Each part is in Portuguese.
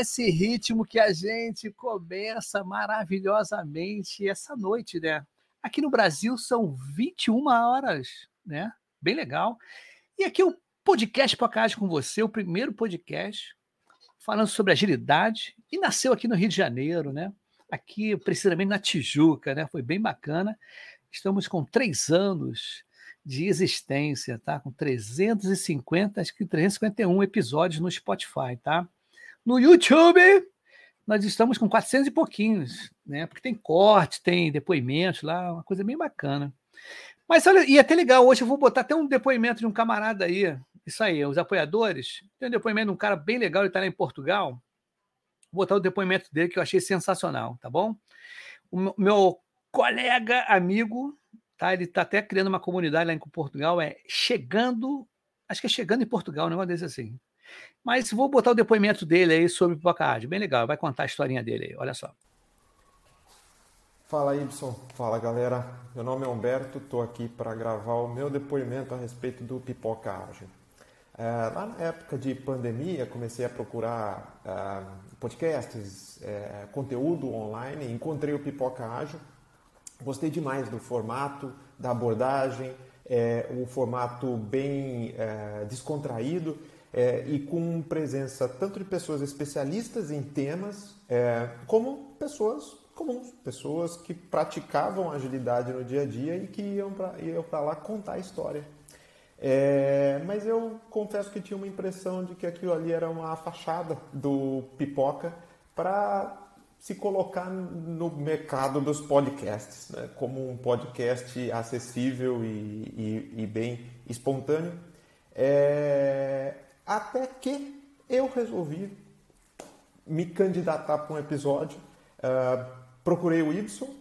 esse ritmo que a gente começa maravilhosamente essa noite, né? Aqui no Brasil são 21 horas, né? Bem legal. E aqui o podcast Podcast com você, o primeiro podcast falando sobre agilidade e nasceu aqui no Rio de Janeiro, né? Aqui, precisamente na Tijuca, né? Foi bem bacana. Estamos com três anos de existência, tá? Com 350, acho que 351 episódios no Spotify, tá? No YouTube, nós estamos com 400 e pouquinhos, né? Porque tem corte, tem depoimentos lá, uma coisa bem bacana. Mas olha, e até legal, hoje eu vou botar até um depoimento de um camarada aí, isso aí, os apoiadores. Tem um depoimento de um cara bem legal, ele está lá em Portugal. Vou botar o depoimento dele que eu achei sensacional, tá bom? O meu colega, amigo, tá? Ele está até criando uma comunidade lá em Portugal, é chegando, acho que é chegando em Portugal, um negócio desse assim. Mas vou botar o depoimento dele aí sobre o Pipoca bem legal, vai contar a historinha dele aí, olha só. Fala Ibson, fala galera, meu nome é Humberto, estou aqui para gravar o meu depoimento a respeito do Pipoca Ágil. É, lá na época de pandemia, comecei a procurar é, podcasts, é, conteúdo online, encontrei o Pipoca Ágil Gostei demais do formato, da abordagem, é, um formato bem é, descontraído é, e com presença tanto de pessoas especialistas em temas, é, como pessoas comuns, pessoas que praticavam agilidade no dia a dia e que iam para lá contar a história. É, mas eu confesso que tinha uma impressão de que aquilo ali era uma fachada do pipoca para se colocar no mercado dos podcasts, né? como um podcast acessível e, e, e bem espontâneo. É... Até que eu resolvi me candidatar para um episódio, uh, procurei o Ibson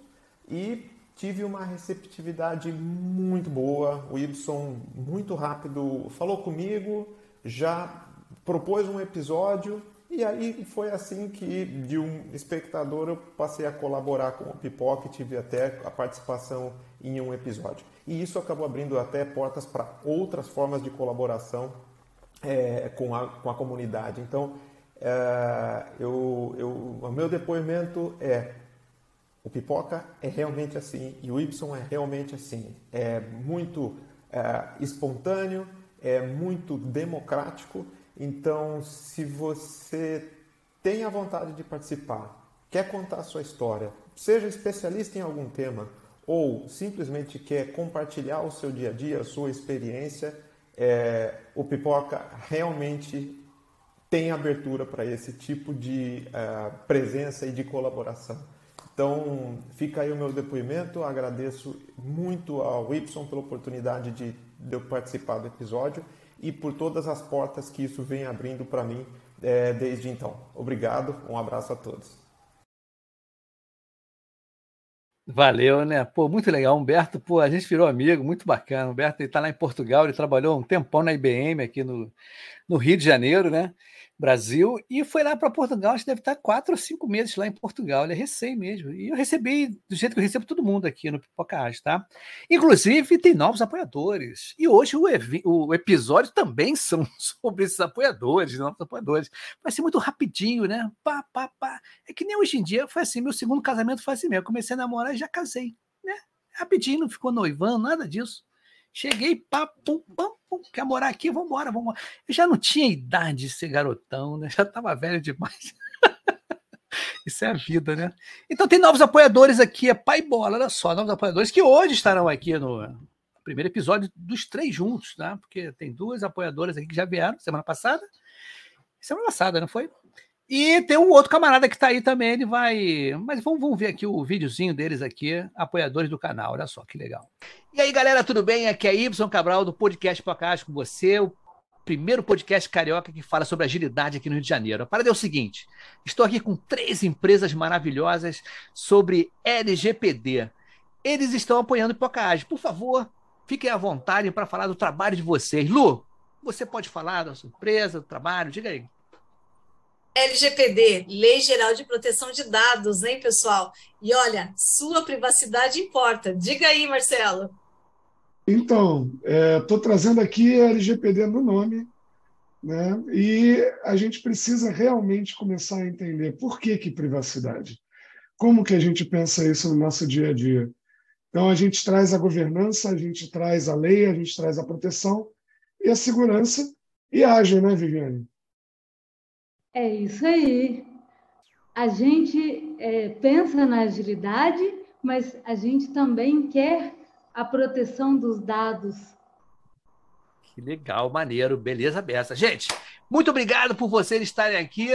e tive uma receptividade muito boa. O Ibson, muito rápido, falou comigo, já propôs um episódio e aí foi assim que, de um espectador, eu passei a colaborar com o Pipoca e tive até a participação em um episódio. E isso acabou abrindo até portas para outras formas de colaboração é, com, a, com a comunidade. Então, é, eu, eu, o meu depoimento é: o Pipoca é realmente assim e o Y é realmente assim. É muito é, espontâneo, é muito democrático então, se você tem a vontade de participar, quer contar a sua história, seja especialista em algum tema ou simplesmente quer compartilhar o seu dia a dia, a sua experiência, é, o Pipoca realmente tem abertura para esse tipo de uh, presença e de colaboração. Então, fica aí o meu depoimento. Agradeço muito ao Y pela oportunidade de, de eu participar do episódio e por todas as portas que isso vem abrindo para mim é, desde então. Obrigado, um abraço a todos. Valeu, né? Pô, muito legal. Humberto, pô, a gente virou amigo, muito bacana. Humberto está lá em Portugal, ele trabalhou um tempão na IBM aqui no, no Rio de Janeiro, né? Brasil, e foi lá para Portugal, acho que deve estar quatro ou cinco meses lá em Portugal, ele é recém mesmo. E eu recebi do jeito que eu recebo todo mundo aqui no Pipocast, tá? Inclusive, tem novos apoiadores. E hoje o, o episódio também são sobre esses apoiadores, novos apoiadores. Vai ser muito rapidinho, né? Pá, pá, pá. É que nem hoje em dia, foi assim, meu segundo casamento foi assim mesmo. Eu comecei a namorar e já casei, né? Rapidinho, não ficou noivando, nada disso. Cheguei, pá, pum, pum, pum, quer morar aqui? Vamos embora, vamos. Eu já não tinha idade de ser garotão, né? Já estava velho demais. Isso é a vida, né? Então tem novos apoiadores aqui, é Pai Bola, olha só, novos apoiadores que hoje estarão aqui no primeiro episódio dos três juntos, tá? Porque tem duas apoiadoras aqui que já vieram semana passada. Semana passada, não foi? E tem um outro camarada que está aí também, ele vai. Mas vamos, vamos ver aqui o videozinho deles aqui, apoiadores do canal. Olha só que legal. E aí, galera, tudo bem? Aqui é Y Cabral do Podcast Podcast com você, o primeiro podcast carioca que fala sobre agilidade aqui no Rio de Janeiro. A parada é o seguinte: estou aqui com três empresas maravilhosas sobre LGPD. Eles estão apoiando o Podcast. Por favor, fiquem à vontade para falar do trabalho de vocês. Lu, você pode falar da sua empresa, do trabalho? Diga aí. LGPD, Lei Geral de Proteção de Dados, hein, pessoal? E olha, sua privacidade importa. Diga aí, Marcelo. Então, estou é, trazendo aqui a LGPD no nome, Né? E a gente precisa realmente começar a entender por que, que privacidade. Como que a gente pensa isso no nosso dia a dia? Então, a gente traz a governança, a gente traz a lei, a gente traz a proteção e a segurança e age, né, Viviane? É isso aí. A gente é, pensa na agilidade, mas a gente também quer a proteção dos dados. Que legal, maneiro, beleza beça. Gente, muito obrigado por vocês estarem aqui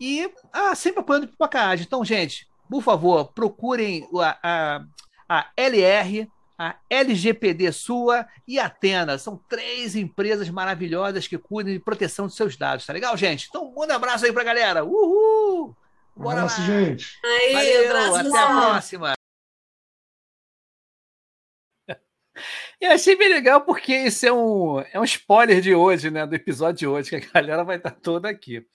e ah, sempre apoiando o Pipocagem. Então, gente, por favor, procurem a, a, a LR, a LGPD Sua e a Atena. São três empresas maravilhosas que cuidam de proteção dos seus dados, tá legal, gente? Então, manda um abraço aí pra galera. Uhul! Bora um abraço, lá. gente. Aí, Valeu, abraço até a próxima. E achei bem legal porque isso é um, é um spoiler de hoje, né? Do episódio de hoje, que a galera vai estar toda aqui.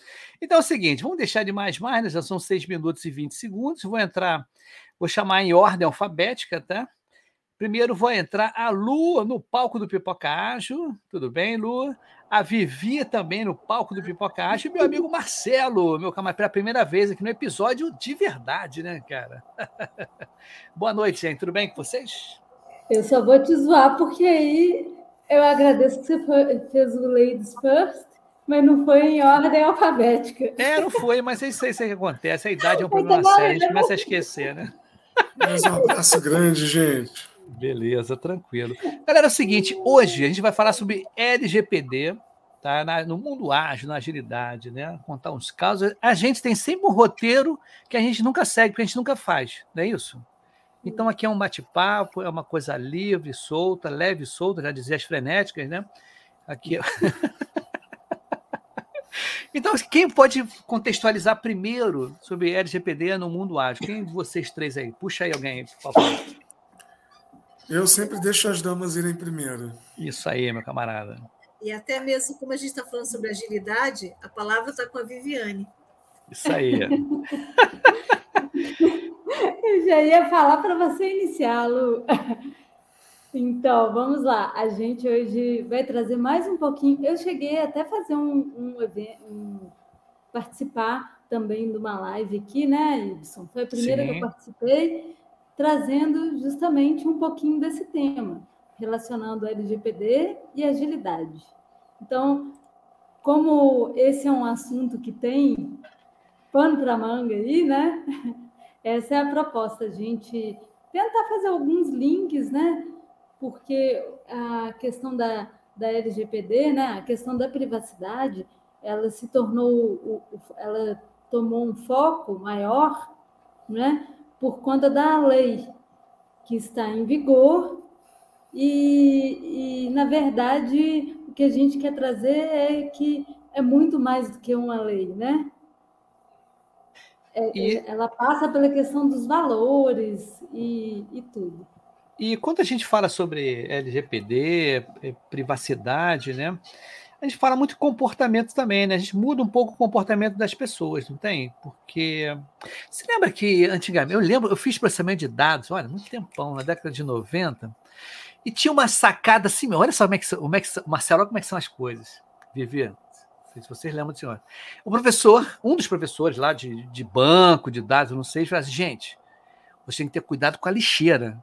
Então é o seguinte: vamos deixar de mais mais, né? Já são 6 minutos e 20 segundos. Vou entrar, vou chamar em ordem alfabética, tá? Primeiro vou entrar a Lu no palco do Pipoca Ágil. Tudo bem, Lu? A Vivi também no palco do Pipoca Ágil. E meu amigo Marcelo, meu camarada, pela primeira vez aqui no episódio de verdade, né, cara? Boa noite, gente. Tudo bem com vocês? Eu só vou te zoar, porque aí eu agradeço que você fez o Ladies First, mas não foi em ordem alfabética. É, não foi, mas é isso aí que acontece. A idade é um problema sério, a gente começa a esquecer, né? Mais um abraço grande, gente. Beleza, tranquilo. Galera, é o seguinte, hoje a gente vai falar sobre LGPD, tá? No mundo ágil, na agilidade, né? Contar uns casos. A gente tem sempre um roteiro que a gente nunca segue, porque a gente nunca faz, não é isso? Então aqui é um bate-papo, é uma coisa livre, solta, leve solta, já dizia as frenéticas, né? Aqui. então, quem pode contextualizar primeiro sobre LGPD no mundo ágil? Quem vocês três aí? Puxa aí alguém, por favor. Eu sempre deixo as damas irem primeiro. Isso aí, meu camarada. E até mesmo como a gente está falando sobre agilidade, a palavra está com a Viviane. Isso aí. Eu já ia falar para você iniciá-lo. Então, vamos lá. A gente hoje vai trazer mais um pouquinho. Eu cheguei até fazer um, um evento, um, participar também de uma live aqui, né, Ibson? Foi a primeira Sim. que eu participei, trazendo justamente um pouquinho desse tema, relacionando LGPD e agilidade. Então, como esse é um assunto que tem pano para manga aí, né? Essa é a proposta, a gente tentar fazer alguns links, né? Porque a questão da, da LGPD, né? A questão da privacidade, ela se tornou, ela tomou um foco maior, né? Por conta da lei que está em vigor e, e na verdade, o que a gente quer trazer é que é muito mais do que uma lei, né? É, e, é, ela passa pela questão dos valores e, e tudo. E quando a gente fala sobre LGPD, é, privacidade, né? A gente fala muito comportamento também, né? A gente muda um pouco o comportamento das pessoas, não tem? Porque você lembra que antigamente, eu lembro, eu fiz processamento de dados, olha, muito tempão, na década de 90, e tinha uma sacada assim, olha só como é que, como é que Marcelo, como é que são as coisas. Vivi, se vocês lembram disso. O professor, um dos professores lá de, de banco, de dados, não sei, falou assim, gente, você tem que ter cuidado com a lixeira.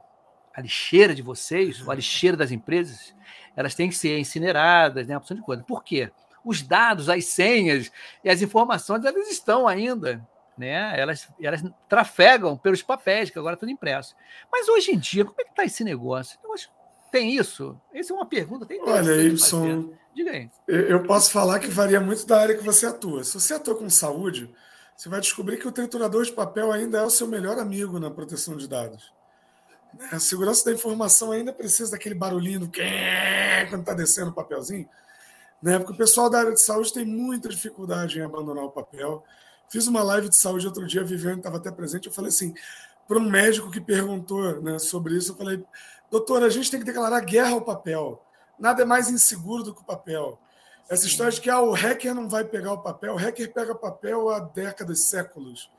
A lixeira de vocês, a lixeira das empresas, elas têm que ser incineradas, né? Uma opção de coisa. Por quê? Os dados, as senhas e as informações, elas estão ainda, né? Elas, elas trafegam pelos papéis, que agora estão impressos. Mas hoje em dia, como é que está esse negócio? Tem isso? Essa é uma pergunta. Tem Olha, Y, Diga aí. Eu posso falar que varia muito da área que você atua. Se você atua com saúde, você vai descobrir que o triturador de papel ainda é o seu melhor amigo na proteção de dados. A segurança da informação ainda precisa daquele barulhinho do quando está descendo o papelzinho. Né? Porque o pessoal da área de saúde tem muita dificuldade em abandonar o papel. Fiz uma live de saúde outro dia, a Viviane estava até presente. Eu falei assim, para um médico que perguntou né, sobre isso, eu falei, doutor, a gente tem que declarar guerra ao papel nada é mais inseguro do que o papel. Essa história de que ah, o hacker não vai pegar o papel, o hacker pega papel há décadas, séculos.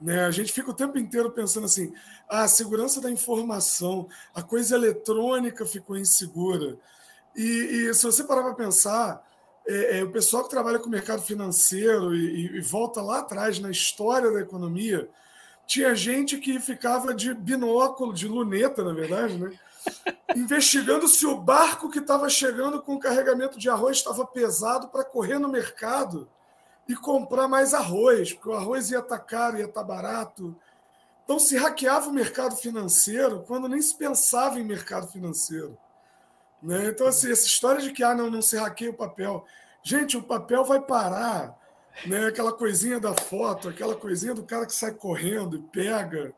Né? A gente fica o tempo inteiro pensando assim: ah, a segurança da informação, a coisa eletrônica ficou insegura. E, e se você parar para pensar, é, é, o pessoal que trabalha com o mercado financeiro e, e, volta lá atrás na história da economia, tinha gente que ficava de binóculo, de luneta, na verdade, né? investigando se o barco que estava chegando com o carregamento de arroz estava pesado para correr no mercado e comprar mais arroz, porque o arroz ia estar tá caro, ia estar tá barato. Então se hackeava o mercado financeiro quando nem se pensava em mercado financeiro. Né? Então, assim, essa história de que ah, não, não se hackeia o papel. Gente, o papel vai parar. Né? Aquela coisinha da foto, aquela coisinha do cara que sai correndo e pega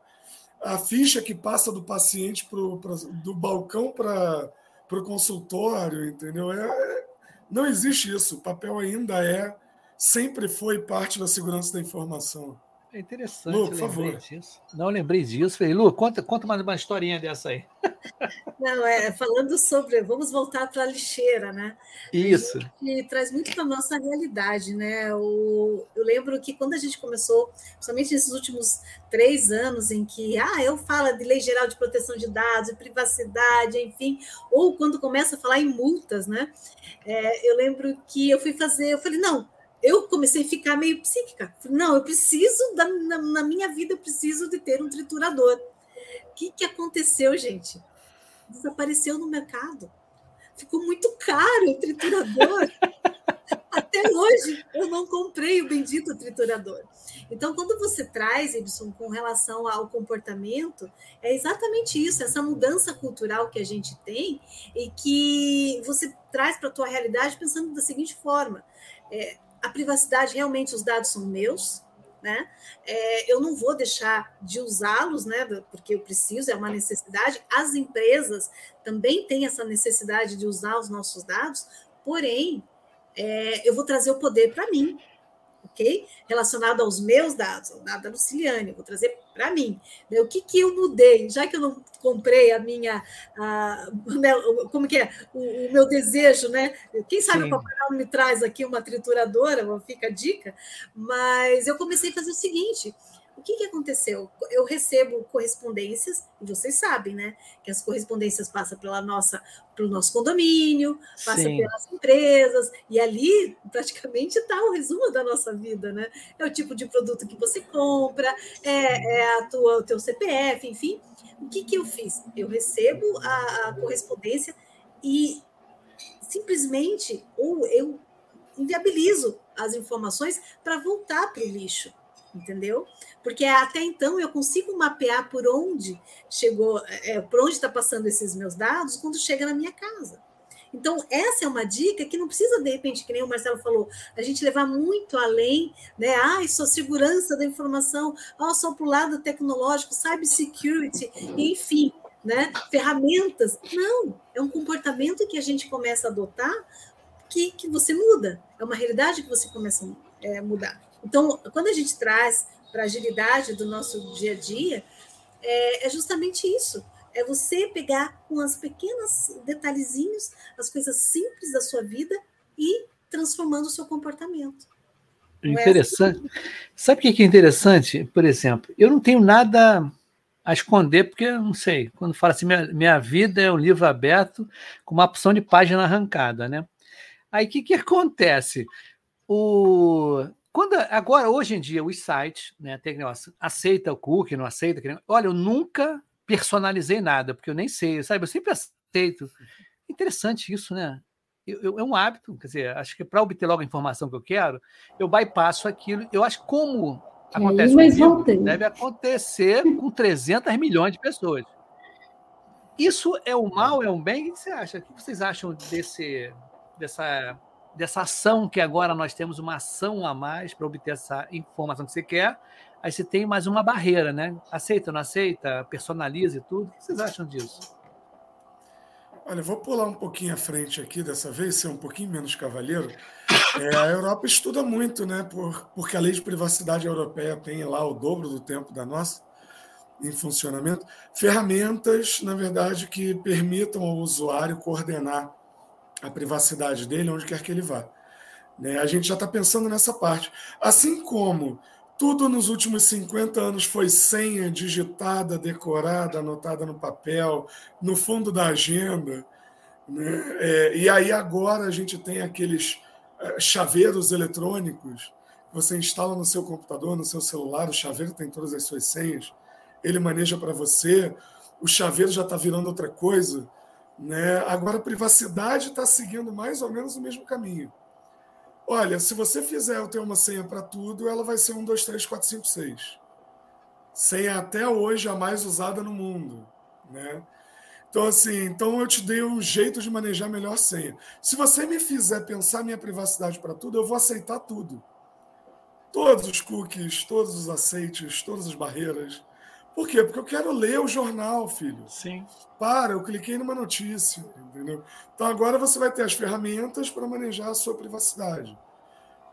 a ficha que passa do paciente pro, pra, do balcão para o consultório, entendeu? É, é, não existe isso. O papel ainda é, sempre foi parte da segurança da informação. É interessante. Lu, por favor. Disso. Não lembrei disso. Falei, Lu, conta, conta mais uma historinha dessa aí. Não, é falando sobre. Vamos voltar para a lixeira, né? Isso. Que traz muito para a nossa realidade, né? O, eu lembro que quando a gente começou, principalmente nesses últimos três anos, em que ah, eu falo de lei geral de proteção de dados, de privacidade, enfim, ou quando começa a falar em multas, né? É, eu lembro que eu fui fazer, eu falei, não eu comecei a ficar meio psíquica. Não, eu preciso, da, na, na, minha vida, eu preciso de ter um triturador. O que, que aconteceu, gente? Desapareceu no mercado. Ficou muito caro o triturador. Até hoje eu não comprei o bendito triturador. Então, quando você traz, Edson, com relação ao comportamento, é exatamente isso, essa mudança cultural que a gente tem e que você traz para a tua realidade pensando da seguinte forma. É, a privacidade, realmente, os dados são meus, né? É, eu não vou deixar de usá-los, né? Porque eu preciso, é uma necessidade. As empresas também têm essa necessidade de usar os nossos dados, porém, é, eu vou trazer o poder para mim, ok? Relacionado aos meus dados, ao dado da Luciliane, vou trazer para mim. Né? O que, que eu mudei? Já que eu não comprei a minha, a, como que é, o, o, meu desejo, né? Quem sabe Sim. o Papai Noel me traz aqui uma trituradora, fica a dica, mas eu comecei a fazer o seguinte, o que, que aconteceu? Eu recebo correspondências, e vocês sabem, né? Que as correspondências passam pela nossa, pelo nosso condomínio, passam Sim. pelas empresas, e ali praticamente está o resumo da nossa vida, né? É o tipo de produto que você compra, é, é a tua, o teu CPF, enfim. O que, que eu fiz? Eu recebo a, a correspondência e simplesmente ou eu inviabilizo as informações para voltar para o lixo entendeu? Porque até então eu consigo mapear por onde chegou, é, por onde está passando esses meus dados quando chega na minha casa. Então, essa é uma dica que não precisa, de repente, que nem o Marcelo falou, a gente levar muito além, né? Ah, só segurança da informação, ah, só para o lado tecnológico, cybersecurity, enfim, né? Ferramentas. Não, é um comportamento que a gente começa a adotar que, que você muda, é uma realidade que você começa a é, mudar. Então, quando a gente traz para a agilidade do nosso dia a dia, é, é, justamente isso. É você pegar com as pequenas detalhezinhos, as coisas simples da sua vida e transformando o seu comportamento. É interessante. É Sabe o que é interessante? Por exemplo, eu não tenho nada a esconder, porque eu não sei. Quando fala assim, minha, minha vida é um livro aberto com uma opção de página arrancada, né? Aí o que, que acontece? O, quando, agora, hoje em dia, os sites, né, tem negócio, aceita o cookie, não aceita. Olha, eu nunca personalizei nada, porque eu nem sei, sabe? Eu sempre aceito. Interessante isso, né? Eu, eu, é um hábito, quer dizer, acho que para obter logo a informação que eu quero, eu bypasso aquilo. Eu acho como acontece comigo, deve acontecer com 300 milhões de pessoas. Isso é um mal, é um bem? O que você acha? O que vocês acham desse, dessa dessa ação que agora nós temos uma ação a mais para obter essa informação que você quer. Aí você tem mais uma barreira, né? Aceita, não aceita, personaliza e tudo. O que vocês acham disso? Olha, vou pular um pouquinho à frente aqui dessa vez, ser um pouquinho menos cavalheiro. É, a Europa estuda muito, né? Por, porque a lei de privacidade europeia tem lá o dobro do tempo da nossa em funcionamento. Ferramentas, na verdade, que permitam ao usuário coordenar a privacidade dele onde quer que ele vá. Né? A gente já está pensando nessa parte. Assim como tudo nos últimos 50 anos foi senha digitada, decorada, anotada no papel, no fundo da agenda. Né? É, e aí agora a gente tem aqueles é, chaveiros eletrônicos você instala no seu computador, no seu celular, o chaveiro tem todas as suas senhas, ele maneja para você, o chaveiro já está virando outra coisa. Né? Agora, a privacidade está seguindo mais ou menos o mesmo caminho. Olha, se você fizer eu ter uma senha para tudo, ela vai ser 1, 2, 3, 4, 5, 6. Senha até hoje a mais usada no mundo. Né? Então, assim, então eu te dei um jeito de manejar melhor senha. Se você me fizer pensar minha privacidade para tudo, eu vou aceitar tudo. Todos os cookies, todos os aceites, todas as barreiras. Por quê? Porque eu quero ler o jornal, filho. Sim. Para, eu cliquei numa notícia, entendeu? Então agora você vai ter as ferramentas para manejar a sua privacidade.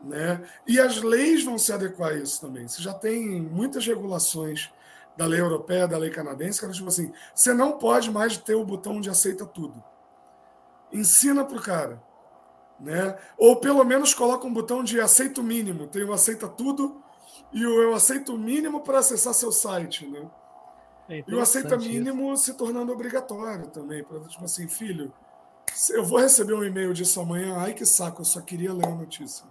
Né? E as leis vão se adequar a isso também. Você já tem muitas regulações da lei europeia, da lei canadense, que tipo assim, você não pode mais ter o botão de aceita tudo. Ensina para o cara. Né? Ou pelo menos coloca um botão de aceito mínimo. Tem o aceita tudo e o eu aceito mínimo para acessar seu site. Né? É e o aceita mínimo isso. se tornando obrigatório também. Para tipo assim, filho, eu vou receber um e-mail disso amanhã. Ai que saco, eu só queria ler a notícia.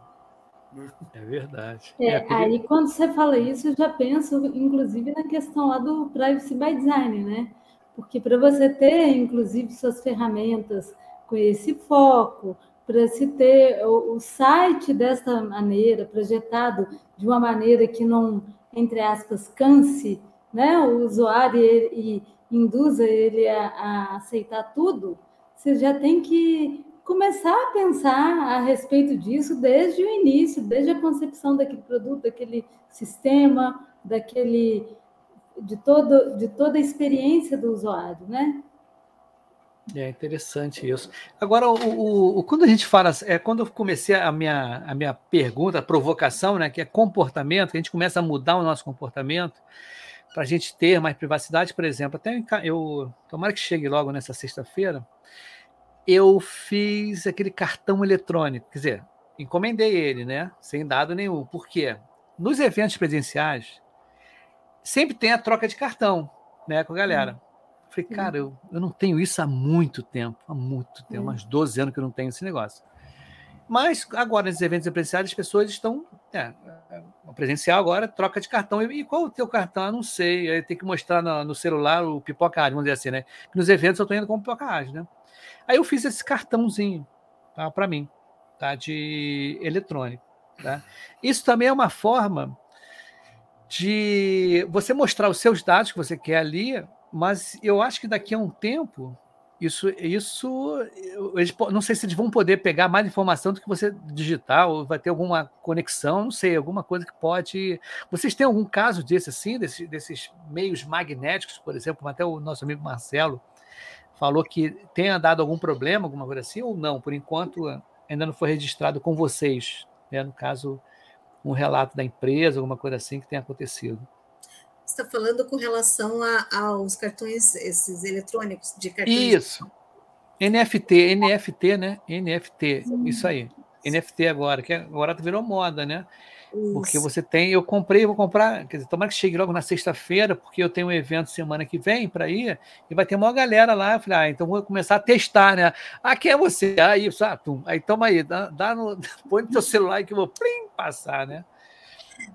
É verdade. É, é Aí quando você fala isso, eu já penso, inclusive, na questão lá do privacy by design, né? Porque para você ter, inclusive, suas ferramentas com esse foco, para se ter o, site desta maneira, projetado de uma maneira que não, entre aspas, canse né, o usuário e, e induza ele a, a aceitar tudo, você já tem que começar a pensar a respeito disso desde o início, desde a concepção daquele produto, daquele sistema, daquele de todo de toda a experiência do usuário, né? É interessante isso. Agora, o, o, quando a gente fala, é quando eu comecei a minha, a minha pergunta, a provocação, né, que é comportamento, que a gente começa a mudar o nosso comportamento para a gente ter mais privacidade, por exemplo. Até eu, tomara que chegue logo nessa sexta-feira, eu fiz aquele cartão eletrônico, quer dizer, encomendei ele, né? Sem dado nenhum. Por quê? Nos eventos presenciais, sempre tem a troca de cartão, né, com a galera. Hum. Falei, cara, eu, eu não tenho isso há muito tempo, há muito tempo, hum. uns 12 anos que eu não tenho esse negócio. Mas agora, nesses eventos presenciais, as pessoas estão. É, é presencial agora, troca de cartão. E, qual o teu cartão? Eu não sei. Aí tem que mostrar no, no celular o pipoca vamos dizer assim, né? Nos eventos eu estou indo com pipoca né? Aí eu fiz esse cartãozinho tá, para mim, tá, de eletrônico. Tá? Isso também é uma forma de você mostrar os seus dados que você quer ali, mas eu acho que daqui a um tempo isso, isso eles, não sei se eles vão poder pegar mais informação do que você digitar, ou vai ter alguma conexão, não sei, alguma coisa que pode. Vocês têm algum caso desse assim, desses, desses meios magnéticos, por exemplo, até o nosso amigo Marcelo falou que tenha dado algum problema, alguma coisa assim, ou não? Por enquanto, ainda não foi registrado com vocês, né? no caso, um relato da empresa, alguma coisa assim que tenha acontecido. Você está falando com relação a, aos cartões, esses eletrônicos de cartões? Isso. NFT, NFT, né? NFT, hum. isso aí. NFT agora, que agora virou moda, né? Porque você tem, eu comprei, vou comprar, quer dizer, tomara que chegue logo na sexta-feira, porque eu tenho um evento semana que vem para ir, e vai ter uma galera lá. Eu falei, ah, então vou começar a testar, né? Ah, quem é você? Aí, ah, tum, aí toma aí, dá, dá no, põe no teu celular que eu vou plim, passar, né?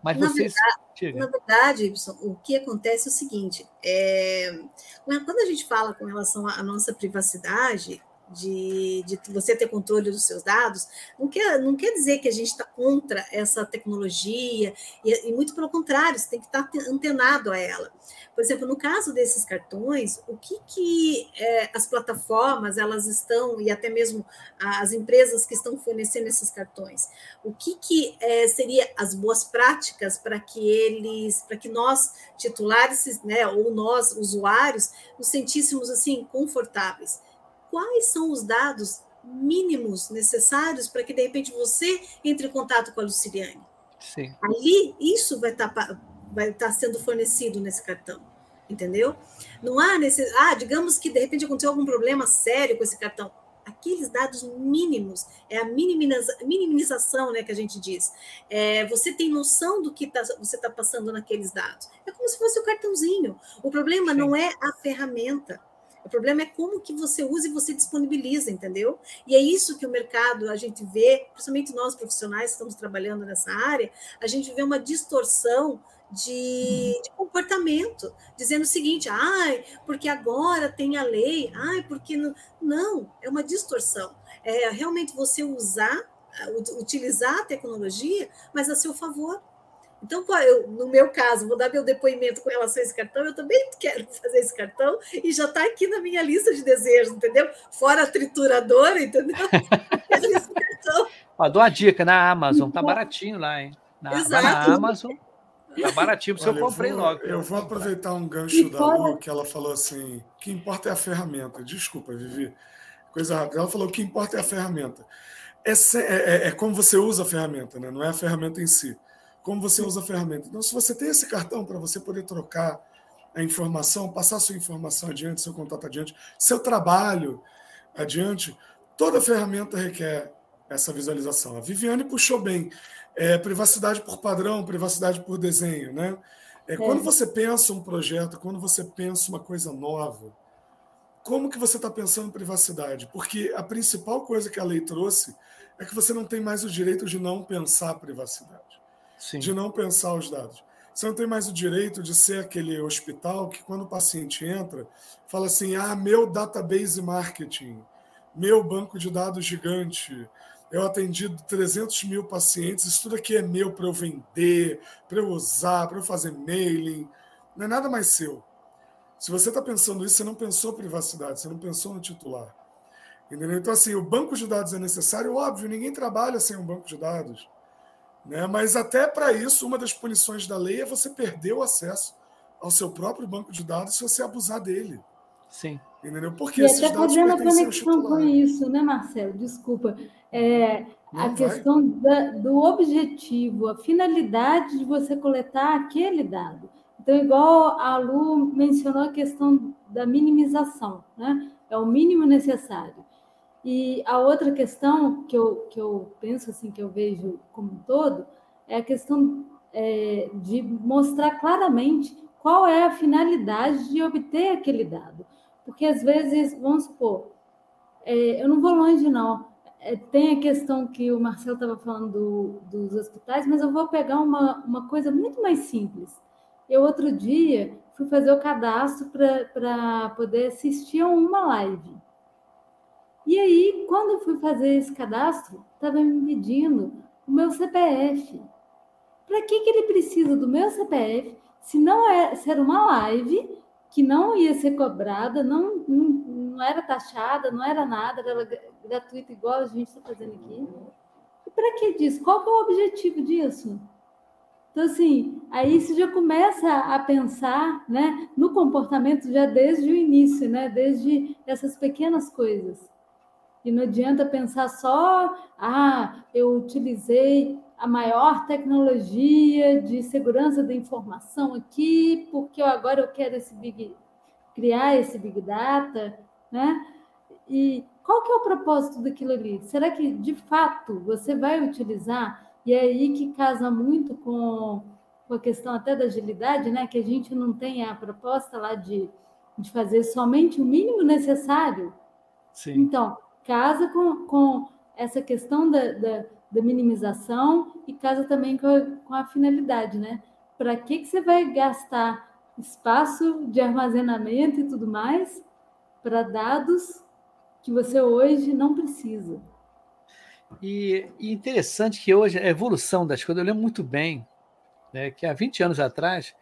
Mas na vocês. Verdade, na verdade, Ibson, o que acontece é o seguinte: é, quando a gente fala com relação à nossa privacidade, de, de você ter controle dos seus dados, não quer, não quer dizer que a gente está contra essa tecnologia, e, e, muito pelo contrário, você tem que estar tá antenado a ela. Por exemplo, no caso desses cartões, o que, que é, as plataformas elas estão, e até mesmo as empresas que estão fornecendo esses cartões, o que, que é, seria as boas práticas para que eles, para que nós, titulares, né, ou nós, usuários, nos sentíssemos assim confortáveis? Quais são os dados mínimos necessários para que, de repente, você entre em contato com a Luciliane. Sim. Ali, isso vai estar, tá vai estar tá sendo fornecido nesse cartão, entendeu? Não há necessidade. Ah, digamos que, de repente, aconteceu algum problema sério com esse cartão. Aqueles dados mínimos, é a minimiza, minimização né, que a gente diz. É, você tem noção do que tá, você está passando naqueles dados. É como se fosse o cartãozinho. O problema Sim. não é a ferramenta O problema é como que você usa e você disponibiliza, entendeu? E é isso que o mercado, a gente vê, principalmente nós profissionais que estamos trabalhando nessa área, a gente vê uma distorção de, de, comportamento, dizendo o seguinte, ai, porque agora tem a lei, ai, porque não. Não, é uma distorção. É realmente você usar, utilizar a tecnologia, mas a seu favor. Então, eu, no meu caso, vou dar meu depoimento com relação a esse cartão, eu também quero fazer esse cartão e já está aqui na minha lista de desejos, entendeu? Fora a trituradora, entendeu? esse cartão. Ó, dou a dica, na Amazon, tá baratinho lá, hein? Na, Exato. na Amazon, tá baratinho, porque eu comprei eu vou, logo. Eu vou aproveitar um gancho da Lu, que ela falou assim, o que importa é a ferramenta. Desculpa, Vivi, coisa rápida. Ela falou, o que importa é a ferramenta. É, é, é como você usa a ferramenta, né? não é a ferramenta em si como você usa a ferramenta. Então, se você tem esse cartão para você poder trocar a informação, passar sua informação adiante, seu contato adiante, seu trabalho adiante, toda ferramenta requer essa visualização. A Viviane puxou bem. É, privacidade por padrão, privacidade por desenho. Né? É, é. Quando você pensa um projeto, quando você pensa uma coisa nova, como que você está pensando em privacidade? Porque a principal coisa que a lei trouxe é que você não tem mais o direito de não pensar privacidade. Sim. de não pensar os dados. Você não tem mais o direito de ser aquele hospital que, quando o paciente entra, fala assim: ah, meu database marketing, meu banco de dados gigante, eu atendi 300 mil pacientes, isso tudo aqui é meu para eu vender, para eu usar, para eu fazer mailing. Não é nada mais seu. Se você está pensando isso, você não pensou privacidade, você não pensou no titular. Entendeu? Então, assim, o banco de dados é necessário, óbvio, ninguém trabalha sem um banco de dados. Né? Mas até para isso, uma das punições da lei é você perder o acesso ao seu próprio banco de dados se você abusar dele. Sim. Entendeu? Porque e esses até dados fazendo a conexão com isso, né, Marcelo? Desculpa. É, a questão da, do objetivo, a finalidade de você coletar aquele dado. Então, igual a Lu mencionou a questão da minimização, né? É o mínimo necessário. E a outra questão que eu, que eu penso assim, que eu vejo como um todo, é a questão é, de mostrar claramente qual é a finalidade de obter aquele dado. Porque às vezes, vamos supor, é, eu não vou longe, não. É, tem a questão que o Marcelo estava falando do, dos hospitais, mas eu vou pegar uma, uma coisa muito mais simples. Eu, outro dia, fui fazer o cadastro para poder assistir a uma live. E aí, quando eu fui fazer esse cadastro, estava me pedindo o meu CPF. Para que, que ele precisa do meu CPF se não é ser uma live que não ia ser cobrada, não, não, não era taxada, não era nada, era gratuito igual a gente está fazendo aqui. Para que disso? Qual que é o objetivo disso? Então, assim, aí você já começa a pensar né, no comportamento já desde o início, né, desde essas pequenas coisas. E não adianta pensar só, ah, eu utilizei a maior tecnologia de segurança da informação aqui, porque agora eu quero esse big, criar esse big data, né? E qual que é o propósito daquilo ali? Será que de fato você vai utilizar? E é aí que casa muito com, com a questão até da agilidade, né? Que a gente não tem a proposta lá de, de fazer somente o mínimo necessário. Sim. Então, casa com, com essa questão da, da, da minimização e casa também com a, com a finalidade, né? Para que, que você vai gastar espaço de armazenamento e tudo mais para dados que você hoje não precisa? E, e, interessante que hoje a evolução das coisas, eu lembro muito bem né, que há 20 anos atrás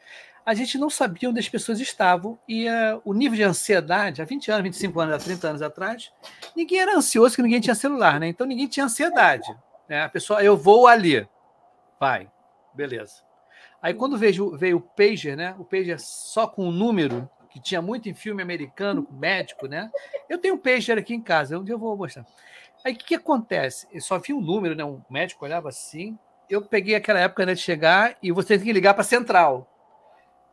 a gente não sabia onde as pessoas estavam e uh, o nível de ansiedade, há 20 anos, 25 anos, há 30 anos atrás, ninguém era ansioso, que ninguém tinha celular, né? Então ninguém tinha ansiedade. Né? A pessoa, eu vou ali, vai, beleza. Aí quando vejo, veio o pager, né? O pager só com o um número, que tinha muito em filme americano, com médico, né? Eu tenho um pager aqui em casa, dia eu vou mostrar. Aí o que, que acontece? Eu só vi um número, né? Um médico olhava assim. Eu peguei aquela época né, de chegar e você tem que ligar para a central.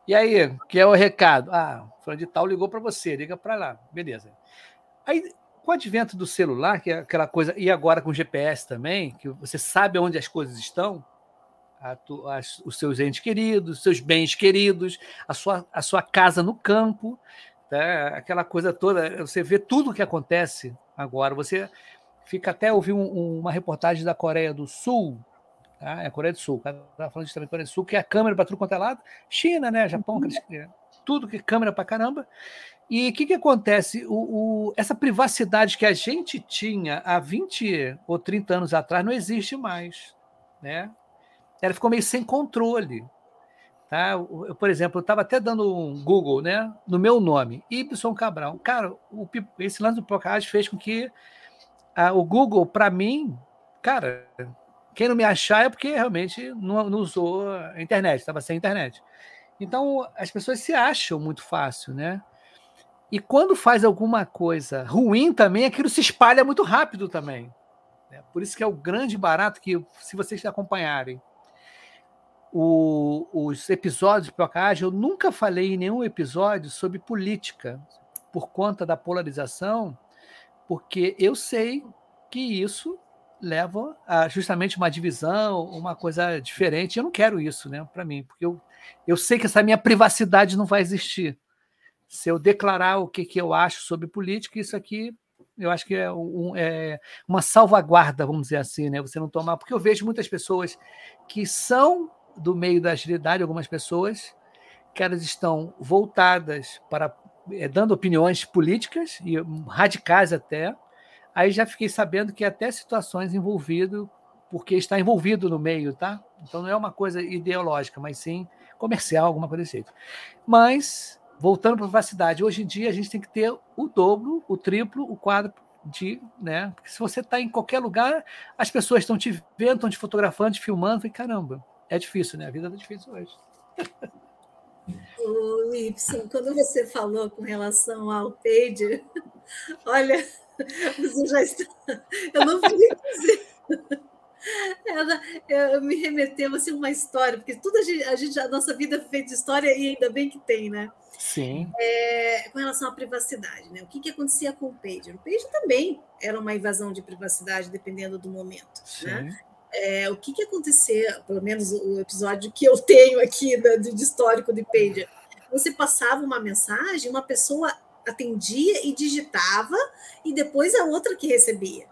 E aí, que é o recado? Ah, fulano de tal ligou para você, liga para lá. Beleza. Aí, com o advento do celular, que é aquela coisa, e agora com o GPS também, que você sabe onde as coisas estão, a, a, os seus entes queridos, os seus bens queridos, a sua, a sua casa no campo. Tá? Aquela coisa toda, você vê tudo o que acontece agora. Você fica até ouvir um, uma reportagem da Coreia do Sul, tá? é a Coreia do Sul, tá falando de Coreia do Sul, que é a câmera para tudo quanto é lado, China, né, Japão, uhum. tudo que é câmera para caramba. E o que, que acontece? O, o, essa privacidade que a gente tinha há 20 ou 30 anos atrás não existe mais. Né? Ela ficou meio sem controle. Tá? Eu, por exemplo, eu estava até dando um Google né, no meu nome, Y Cabral. Cara, o, esse lance do podcast fez com que a, o Google, para mim, cara, quem não me achar é porque realmente não, não usou a internet, estava sem internet. Então, as pessoas se acham muito fácil, né? E quando faz alguma coisa ruim também, aquilo se espalha muito rápido também. Né? Por isso que é o grande barato que, se vocês acompanharem o, os episódios de Procage, eu nunca falei em nenhum episódio sobre política, por conta da polarização, porque eu sei que isso leva a justamente uma divisão, uma coisa diferente. Eu não quero isso, né, para mim, porque eu, eu sei que essa minha privacidade não vai existir se eu declarar o que, que eu acho sobre política, isso aqui eu acho que é, um, é, uma salvaguarda, vamos dizer assim, né? Você não tomar. Porque eu vejo muitas pessoas que são do meio da agilidade, algumas pessoas, que elas estão voltadas para. É, dando opiniões políticas, e radicais até. Aí já fiquei sabendo que até situações envolvido, porque está envolvido no meio, tá? Então não é uma coisa ideológica, mas sim comercial, alguma coisa desse jeito. Mas voltando para a privacidade, hoje em dia a gente tem que ter o dobro, o triplo, o quádruplo de, né? Porque se você está em qualquer lugar, as pessoas estão te vendo, estão te fotografando, te filmando, e caramba, é difícil, né? A vida está difícil hoje. O Y, quando você falou com relação ao Pager, olha, você já está. Eu não nem dizer. Ela, ela, me remeteu assim uma história, porque tudo a gente, a gente, a nossa vida é feita de história e ainda bem que tem, né? Sim. É, com relação à privacidade, né? O que, que acontecia com o pager? O pager também era uma invasão de privacidade, dependendo do momento. Né? É, o que, que acontecia, pelo menos o episódio que eu tenho aqui de, de histórico de pager, você passava uma mensagem, uma pessoa atendia e digitava, e depois a outra que recebia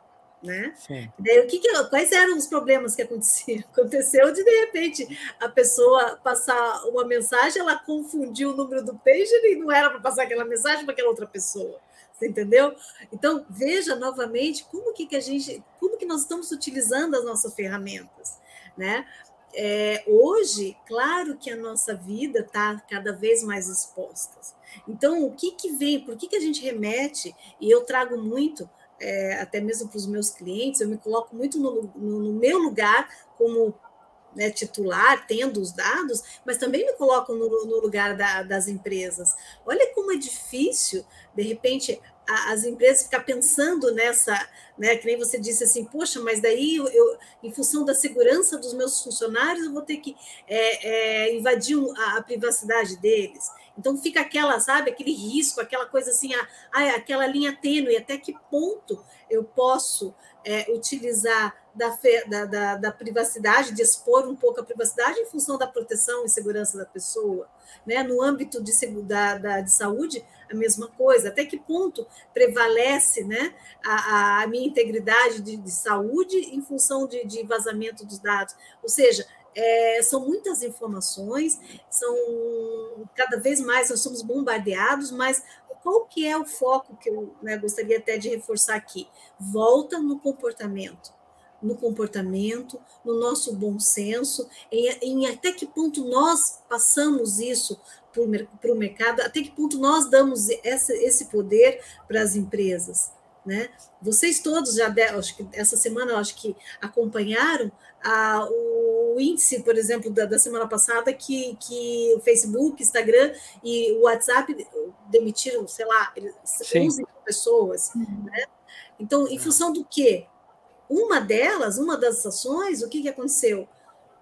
né? Daí, o que, que quais eram os problemas que aconteciam? Aconteceu de de repente a pessoa passar uma mensagem, ela confundiu o número do pager e não era para passar aquela mensagem para aquela outra pessoa. Você entendeu? Então veja novamente como que, que a gente, como que nós estamos utilizando as nossas ferramentas, né? É, hoje, claro que a nossa vida está cada vez mais exposta. Então, o que, que vem, por que, que a gente remete, e eu trago muito é, até mesmo para os meus clientes, eu me coloco muito no, no, no meu lugar como né, titular, tendo os dados, mas também me coloco no, no lugar da, das empresas. Olha como é difícil, de repente, as empresas ficar pensando nessa, né, que nem você disse assim, poxa, mas daí eu, eu em função da segurança dos meus funcionários, eu vou ter que é, é, invadir a, a privacidade deles. Então fica aquela, sabe, aquele risco, aquela coisa assim, a, a, aquela linha tênue, até que ponto eu posso é, utilizar da, da, da, da, privacidade, de expor um pouco a privacidade em função da proteção e segurança da pessoa. Né? No âmbito de, da, da, de saúde, a mesma coisa. Até que ponto prevalece né, a, a minha integridade de, de saúde em função de, de vazamento dos dados? Ou seja, é, são muitas informações, são cada vez mais nós somos bombardeados, mas qual que é o foco que eu né, gostaria até de reforçar aqui? Volta no comportamento, no comportamento, no nosso bom senso, em, em até que ponto nós passamos isso para o mercado, até que ponto nós damos essa, esse poder para as empresas. Né? Vocês todos já, acho que essa semana, acho que acompanharam a, o índice, por exemplo, da, da, semana passada, que, que o Facebook, Instagram e o WhatsApp demitiram, sei lá, 11 pessoas. Né? Então, em função do quê? Uma delas, uma das ações, o que, que aconteceu?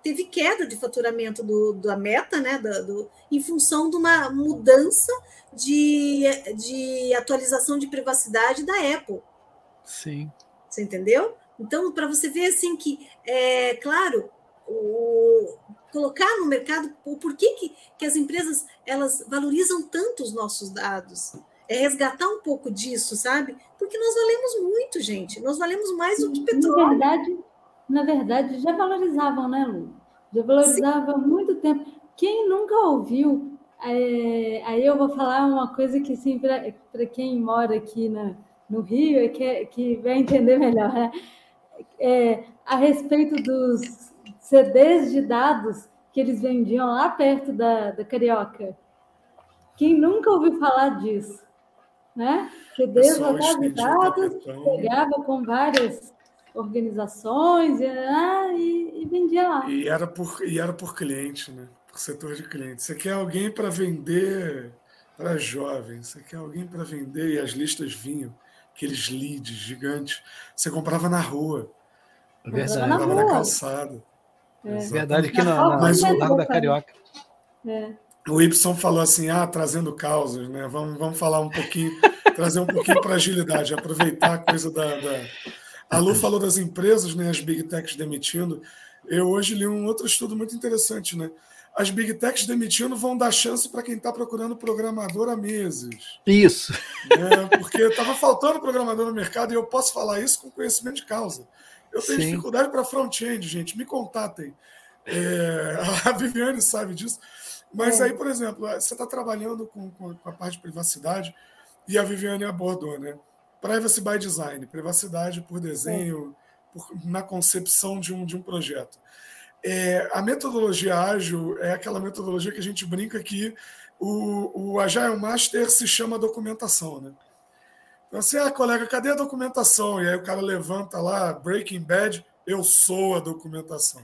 Teve queda de faturamento do, da meta, né? Do, do, em função de uma mudança de, de atualização de privacidade da Apple. Sim. Você entendeu? Então, para você ver assim que, é claro, o, colocar no mercado o porquê que, que as empresas elas valorizam tanto os nossos dados. É resgatar um pouco disso, sabe? Porque nós valemos muito, gente. Nós valemos mais do que petróleo. Na verdade, na verdade já valorizavam, né, Lu? Já valorizava há muito tempo. Quem nunca ouviu? É, aí eu vou falar uma coisa que, assim, para quem mora aqui na, no Rio, é que, que vai entender melhor, né? É, a respeito dos CDs de dados que eles vendiam lá perto da, da Carioca. Quem nunca ouviu falar disso? Né? CDs de dados, pegava com várias organizações e, ah, e, e, vendia lá. E era, por, e era por cliente, né? por setor de cliente. Você quer alguém para vender para jovens, você quer alguém para vender, e as listas vinham, aqueles leads gigantes. Você comprava na rua. Verdade. Comprava na calçada. É. Verdade que não, não, mas o Largo da Carioca. É. O Y falou assim, ah, trazendo causas, né? Vamos, vamos falar um pouquinho, trazer um pouquinho para agilidade, aproveitar a coisa da, da... A Lu falou das empresas, né? As big techs demitindo. Eu hoje li um outro estudo muito interessante, né? As big techs demitindo vão dar chance para quem está procurando programador há meses. Isso. Né? Porque estava faltando programador no mercado e eu posso falar isso com conhecimento de causa. Eu tenho Sim. dificuldade para front-end, gente. Me contatem. É, a Viviane sabe disso. Mas é. aí, por exemplo, você está trabalhando com, com, a parte de privacidade e a Viviane abordou, né? Privacy by design, privacidade por desenho, é. por, na concepção de um, de um projeto. É, a metodologia ágil é aquela metodologia que a gente brinca que o, o Agile Master se chama documentação, né? Então, assim, ah, colega, cadê a documentação? E aí o cara levanta lá, Breaking Bad, eu sou a documentação.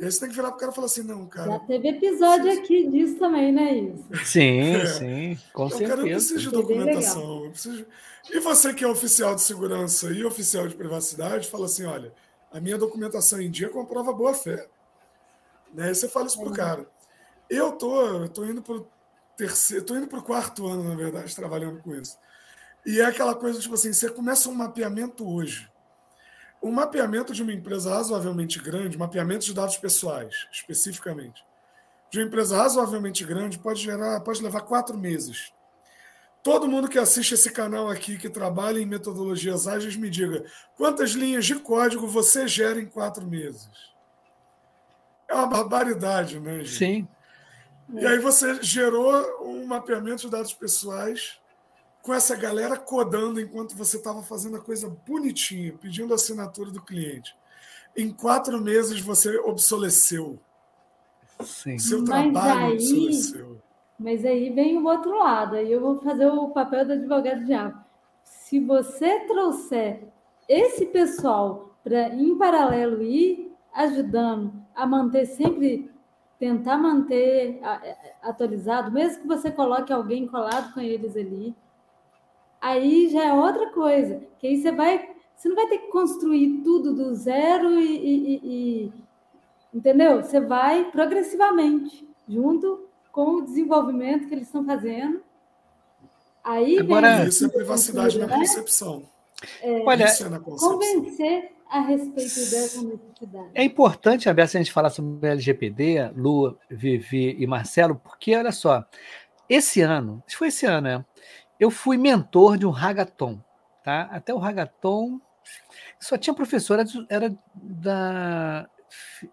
E aí você tem que virar para o cara e falar assim, não, cara. Já teve episódio aqui disso também, né, isso? Sim, é. sim, com então, certeza. Cara, eu preciso de documentação. Eu preciso... E você que é oficial de segurança e oficial de privacidade, fala assim, olha, a minha documentação em dia comprova boa fé. Né? E você fala isso para o cara. Eu tô, eu tô indo para o terceiro, tô indo para o quarto ano, na verdade, trabalhando com isso. E é aquela coisa, tipo assim, você começa um mapeamento hoje. Um mapeamento de uma empresa razoavelmente grande, mapeamento de dados pessoais, especificamente, de uma empresa razoavelmente grande, pode gerar, pode levar quatro meses. Todo mundo que assiste esse canal aqui, que trabalha em metodologias ágeis, me diga quantas linhas de código você gera em quatro meses. É uma barbaridade, né, gente? Sim. E aí você gerou um mapeamento de dados pessoais com essa galera codando enquanto você estava fazendo a coisa bonitinha, pedindo a assinatura do cliente. Em quatro meses você obsoleceu. Sim. Seu trabalho aí, obsoleceu. Mas aí vem o outro lado, aí eu vou fazer o papel do advogado diabo. Se você trouxer esse pessoal para, em paralelo, ir ajudando a manter sempre, tentar manter atualizado, mesmo que você coloque alguém colado com eles ali, aí já é outra coisa. Que aí você vai, você não vai ter que construir tudo do zero e, e, e entendeu? Você vai progressivamente, junto com o desenvolvimento que eles estão fazendo. Aí Agora, isso é privacidade na concepção. É, Olha, é convencer a respeito dessa necessidade. É importante, a a gente falar sobre o LGPD, Lu, Vivi e Marcelo, porque olha só, esse ano, foi esse ano, né? Eu fui mentor de um hagaton, tá? Até o hagaton só tinha professora, era da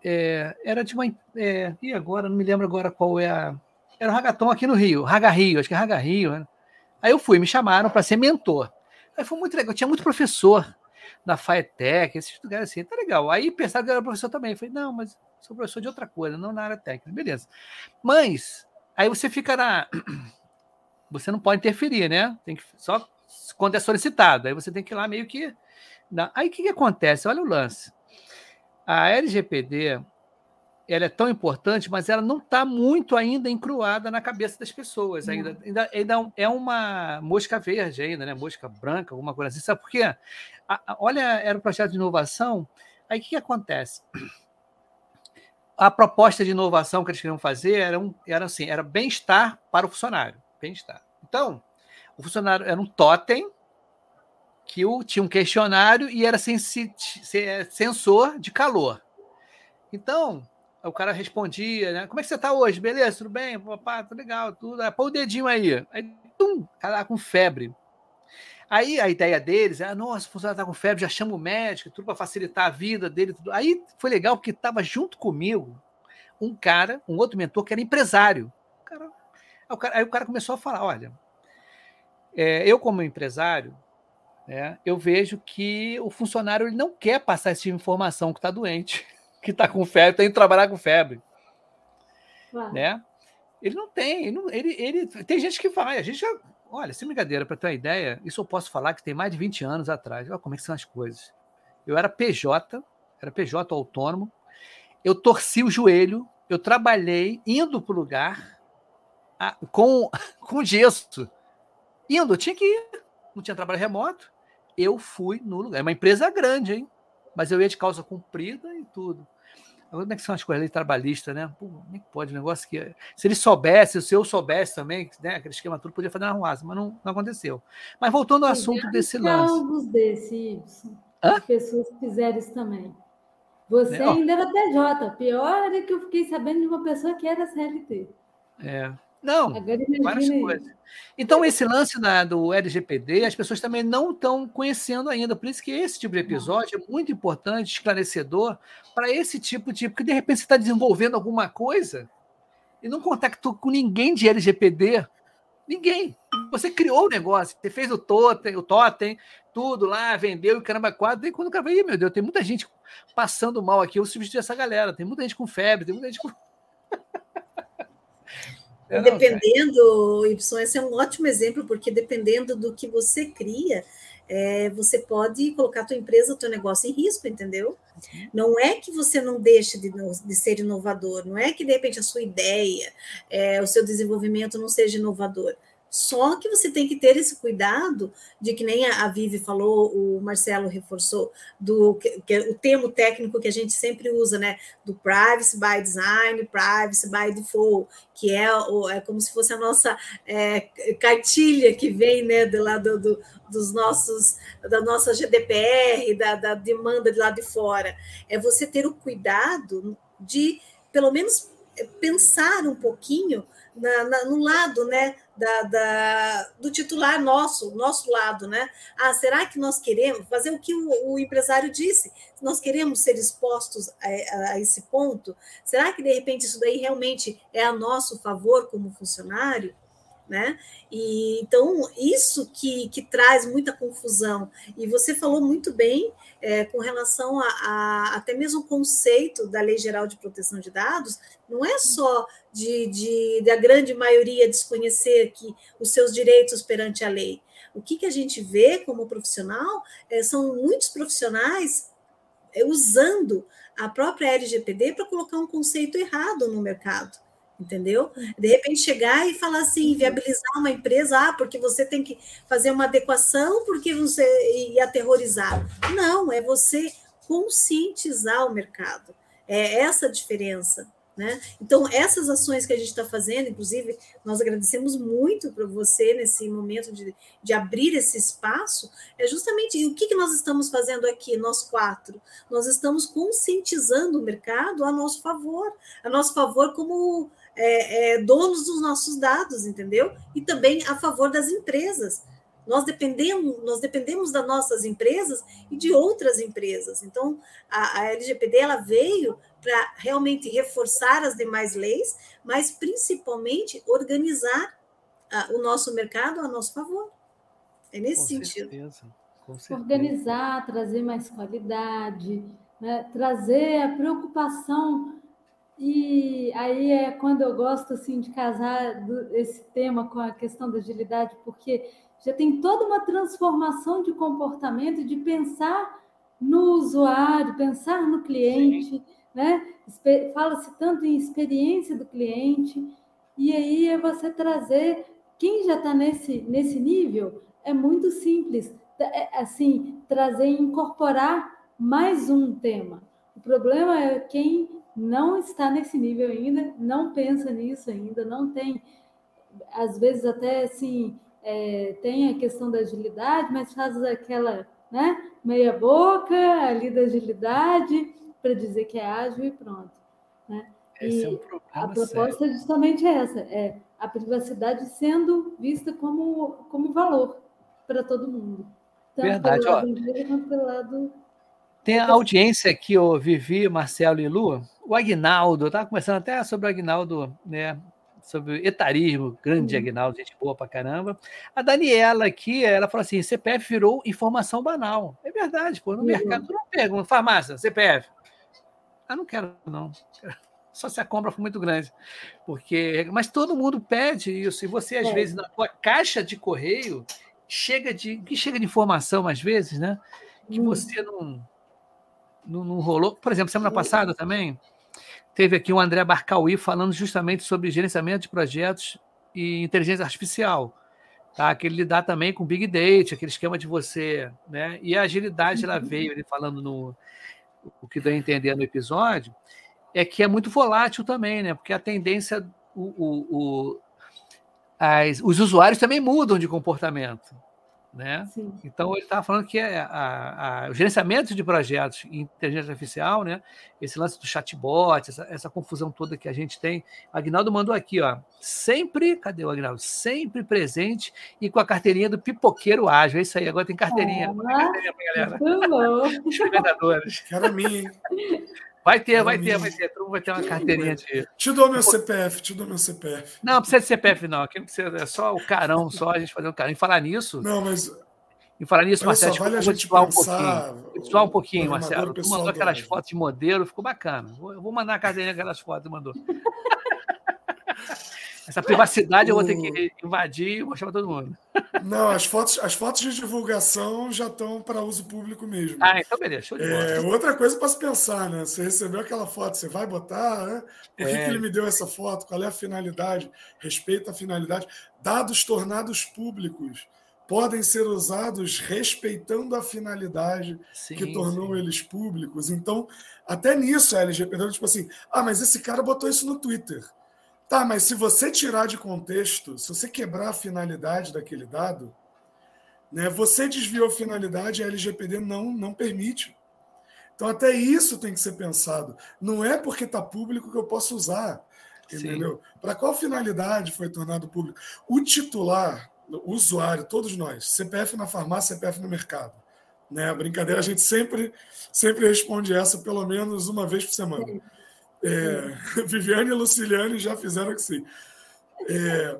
é, era de uma é, e agora não me lembro agora qual é a era o hagaton aqui no Rio, Raga Rio, acho que é Raga Rio, né? Aí eu fui, me chamaram para ser mentor. Aí foi muito legal, tinha muito professor da FAETEC, esses lugares assim, tá legal. Aí pensaram que eu era professor também. Eu falei, não, mas sou professor de outra coisa, não na área técnica. Beleza. Mas aí você fica na você não pode interferir, né? Tem que só quando é solicitado. Aí você tem que ir lá meio que. Aí o que, que acontece? Olha o lance. A LGPD ela é tão importante, mas ela não está muito ainda encruada na cabeça das pessoas. Ainda, ainda, ainda, é uma mosca verde ainda, né? Mosca branca, alguma coisa assim. Sabe por quê? A, a, olha, era um projeto de inovação. Aí o que, que acontece? A proposta de inovação que eles queriam fazer era, um, era assim, era bem-estar para o funcionário bem-estar. Então, o funcionário era um totem que o, tinha um questionário e era sensor de calor. Então, o cara respondia, né? Como é que você está hoje? Beleza, tudo bem? Papá, tudo legal, tudo. Aí, põe o dedinho aí. Aí, tum, cara com febre. Aí a ideia deles é, nossa, o funcionário está com febre, já chama o médico, tudo para facilitar a vida dele. Tudo. Aí foi legal porque estava junto comigo um cara, um outro mentor que era empresário. O cara, aí, o cara, aí o cara começou a falar: olha, é, eu como empresário, né, eu vejo que o funcionário ele não quer passar essa informação que está doente, que está com febre, tem que trabalhar com febre. Né? Ele não tem, ele, não, ele, ele, tem gente que vai, a gente já Olha, sem brincadeira, para ter uma ideia, isso eu posso falar que tem mais de 20 anos atrás. Olha como é que são as coisas. Eu era PJ, era PJ autônomo, eu torci o joelho, eu trabalhei indo para o lugar a, com, com gesso. Indo, eu tinha que ir, não tinha trabalho remoto. Eu fui no lugar. É uma empresa grande, hein? Mas eu ia de calça comprida e tudo. Como é que são as coisas ali trabalhistas, né? Pô, como é que pode? Um negócio que. Se ele soubesse, se eu soubesse também, né? Aquele esquema tudo podia fazer na ruasa, mas não, não aconteceu. Mas voltando ao assunto desse lance. Alguns desses, Hã? pessoas que fizeram isso também. Você é, ainda era PJ. Pior é que eu fiquei sabendo de uma pessoa que era CLT. É. Não, várias coisas. Então, esse lance da, do LGPD, as pessoas também não estão conhecendo ainda. Por isso que esse tipo de episódio é muito importante, esclarecedor, para esse tipo de. Porque de repente você está desenvolvendo alguma coisa e não contactou com ninguém de LGPD. Ninguém. Você criou o negócio, você fez o totem, o totem, tudo lá, vendeu e caramba, quatro. E quando o cara vai, meu Deus, tem muita gente passando mal aqui, eu substituí essa galera. Tem muita gente com febre, tem muita gente com. É, dependendo, Y, esse é um ótimo exemplo, porque dependendo do que você cria, é, você pode colocar a tua empresa, o teu negócio em risco, entendeu? Uhum. Não é que você não deixe de, de, ser inovador, não é que de repente a sua ideia, é, o seu desenvolvimento não seja inovador. Só que você tem que ter esse cuidado de que nem a Vivi falou, o Marcelo reforçou, do que, que, o termo técnico que a gente sempre usa, né? Do privacy by design, privacy by default, que é, é como se fosse a nossa é, cartilha que vem né, do lado do, dos nossos, da nossa GDPR, da, da demanda de lá de fora. É você ter o cuidado de, pelo menos, pensar um pouquinho na, na, no lado né, da, da, do titular nosso, nosso lado, né? Ah, será que nós queremos fazer o que o, o empresário disse? Nós queremos ser expostos a, a, a, esse ponto? Será que de repente isso daí realmente é a nosso favor como funcionário? Né? E então isso que, que traz muita confusão. E você falou muito bem é, com relação a, a, até mesmo o conceito da Lei Geral de Proteção de Dados, não é só de, de da grande maioria desconhecer que os seus direitos perante a lei. O que, que a gente vê como profissional é, são muitos profissionais é, usando a própria LGPD para colocar um conceito errado no mercado entendeu? De repente chegar e falar assim, viabilizar uma empresa, ah, porque você tem que fazer uma adequação, porque você e aterrorizar. Não, é você conscientizar o mercado. É essa a diferença. Né? Então, essas ações que a gente está fazendo, inclusive, nós agradecemos muito para você nesse momento de, de abrir esse espaço, é justamente o que, que nós estamos fazendo aqui, nós quatro? Nós estamos conscientizando o mercado a nosso favor, a nosso favor como é, é, donos dos nossos dados, entendeu? E também a favor das empresas. Nós dependemos, nós dependemos das nossas empresas e de outras empresas. Então, a, a LGPD ela veio para realmente reforçar as demais leis, mas principalmente organizar a, o nosso mercado a nosso favor. É nesse Com sentido. Certeza. Com certeza. Organizar, trazer mais qualidade, né? trazer a preocupação e aí é quando eu gosto assim de casar do, esse tema com a questão da agilidade, porque já tem toda uma transformação de comportamento, de pensar no usuário, pensar no cliente, Sim. né? Fala-se tanto em experiência do cliente, e aí é você trazer quem já está nesse, nesse nível é muito simples, é, assim, trazer e incorporar mais um tema. O problema é quem não está nesse nível ainda, não pensa nisso ainda, não tem, às vezes até assim, é, tem a questão da agilidade, mas faz aquela né, meia boca ali da agilidade para dizer que é ágil e pronto. Né? E é um a proposta sério. é justamente essa, é a privacidade sendo vista como, como valor para todo mundo. Tanto Verdade, pelo lado ó. quanto pelo lado tem a audiência aqui, o Vivi, Marcelo e Lu. O Agnaldo, estava conversando até sobre o Agnaldo, né? Sobre etarismo, grande uhum. Agnaldo, gente boa pra caramba. A Daniela aqui, ela falou assim: CPF virou informação banal. É verdade, pô. No uhum. mercado, tu não pergunta, farmácia, CPF. Ah, não quero, não. Só se a compra for muito grande. Porque, mas todo mundo pede isso. E você, às é. vezes, na tua caixa de correio, chega de. que chega de informação, às vezes, né? Que uhum. você não não, não rolou. Por exemplo, semana passada também teve aqui o André Barcauí falando justamente sobre gerenciamento de projetos e inteligência artificial. Tá? Que ele lidar também com Big Data, aquele esquema de você. Né? E a agilidade, ela veio, ele falando no. O que deu a entender no episódio, é que é muito volátil também, né? Porque a tendência. O, o, o as, os usuários também mudam de comportamento. Né? Então, ele estava falando que é a, a, o gerenciamento de projetos em inteligência artificial, né? esse lance do chatbot, essa, essa confusão toda que a gente tem. O Agnaldo mandou aqui, ó, sempre, cadê o Agnaldo? Sempre presente e com a carteirinha do pipoqueiro ágil. É isso aí, agora tem carteirinha. Ah, carteirinha pra galera. Experimentadores. Quero mim. Vai ter, vai ter, vai ter. Todo vai ter uma carteirinha de. Te dou meu CPF, te dou meu CPF. Não, não precisa de CPF, não. Aqui não precisa, é só o carão, só a gente fazer um carão. E falar nisso. Não, mas. E falar nisso, Marcelo, só, vale vou te um pouquinho. Vou te um pouquinho, Marcelo. Tu mandou aquelas fotos de modelo, ficou bacana. Eu vou mandar a carteirinha aquelas fotos, mandou. Essa privacidade eu vou ter que invadir e mostrar para todo mundo. Não, as fotos, as fotos de divulgação já estão para uso público mesmo. Ah, então beleza. Show de é, outra coisa para se pensar, né? Você recebeu aquela foto, você vai botar, né? Por que, é. que ele me deu essa foto? Qual é a finalidade? Respeita a finalidade. Dados tornados públicos podem ser usados respeitando a finalidade sim, que tornou sim. eles públicos. Então, até nisso a LGPD, tipo assim, ah, mas esse cara botou isso no Twitter. Tá, mas se você tirar de contexto, se você quebrar a finalidade daquele dado, né, você desviou a finalidade e a LGPD não, não permite. Então, até isso tem que ser pensado. Não é porque está público que eu posso usar. Entendeu? Para qual finalidade foi tornado público? O titular, o usuário, todos nós, CPF na farmácia, CPF no mercado. Né? A brincadeira, a gente sempre, sempre responde essa pelo menos uma vez por semana. É, Viviane e Luciliane já fizeram que sim. É,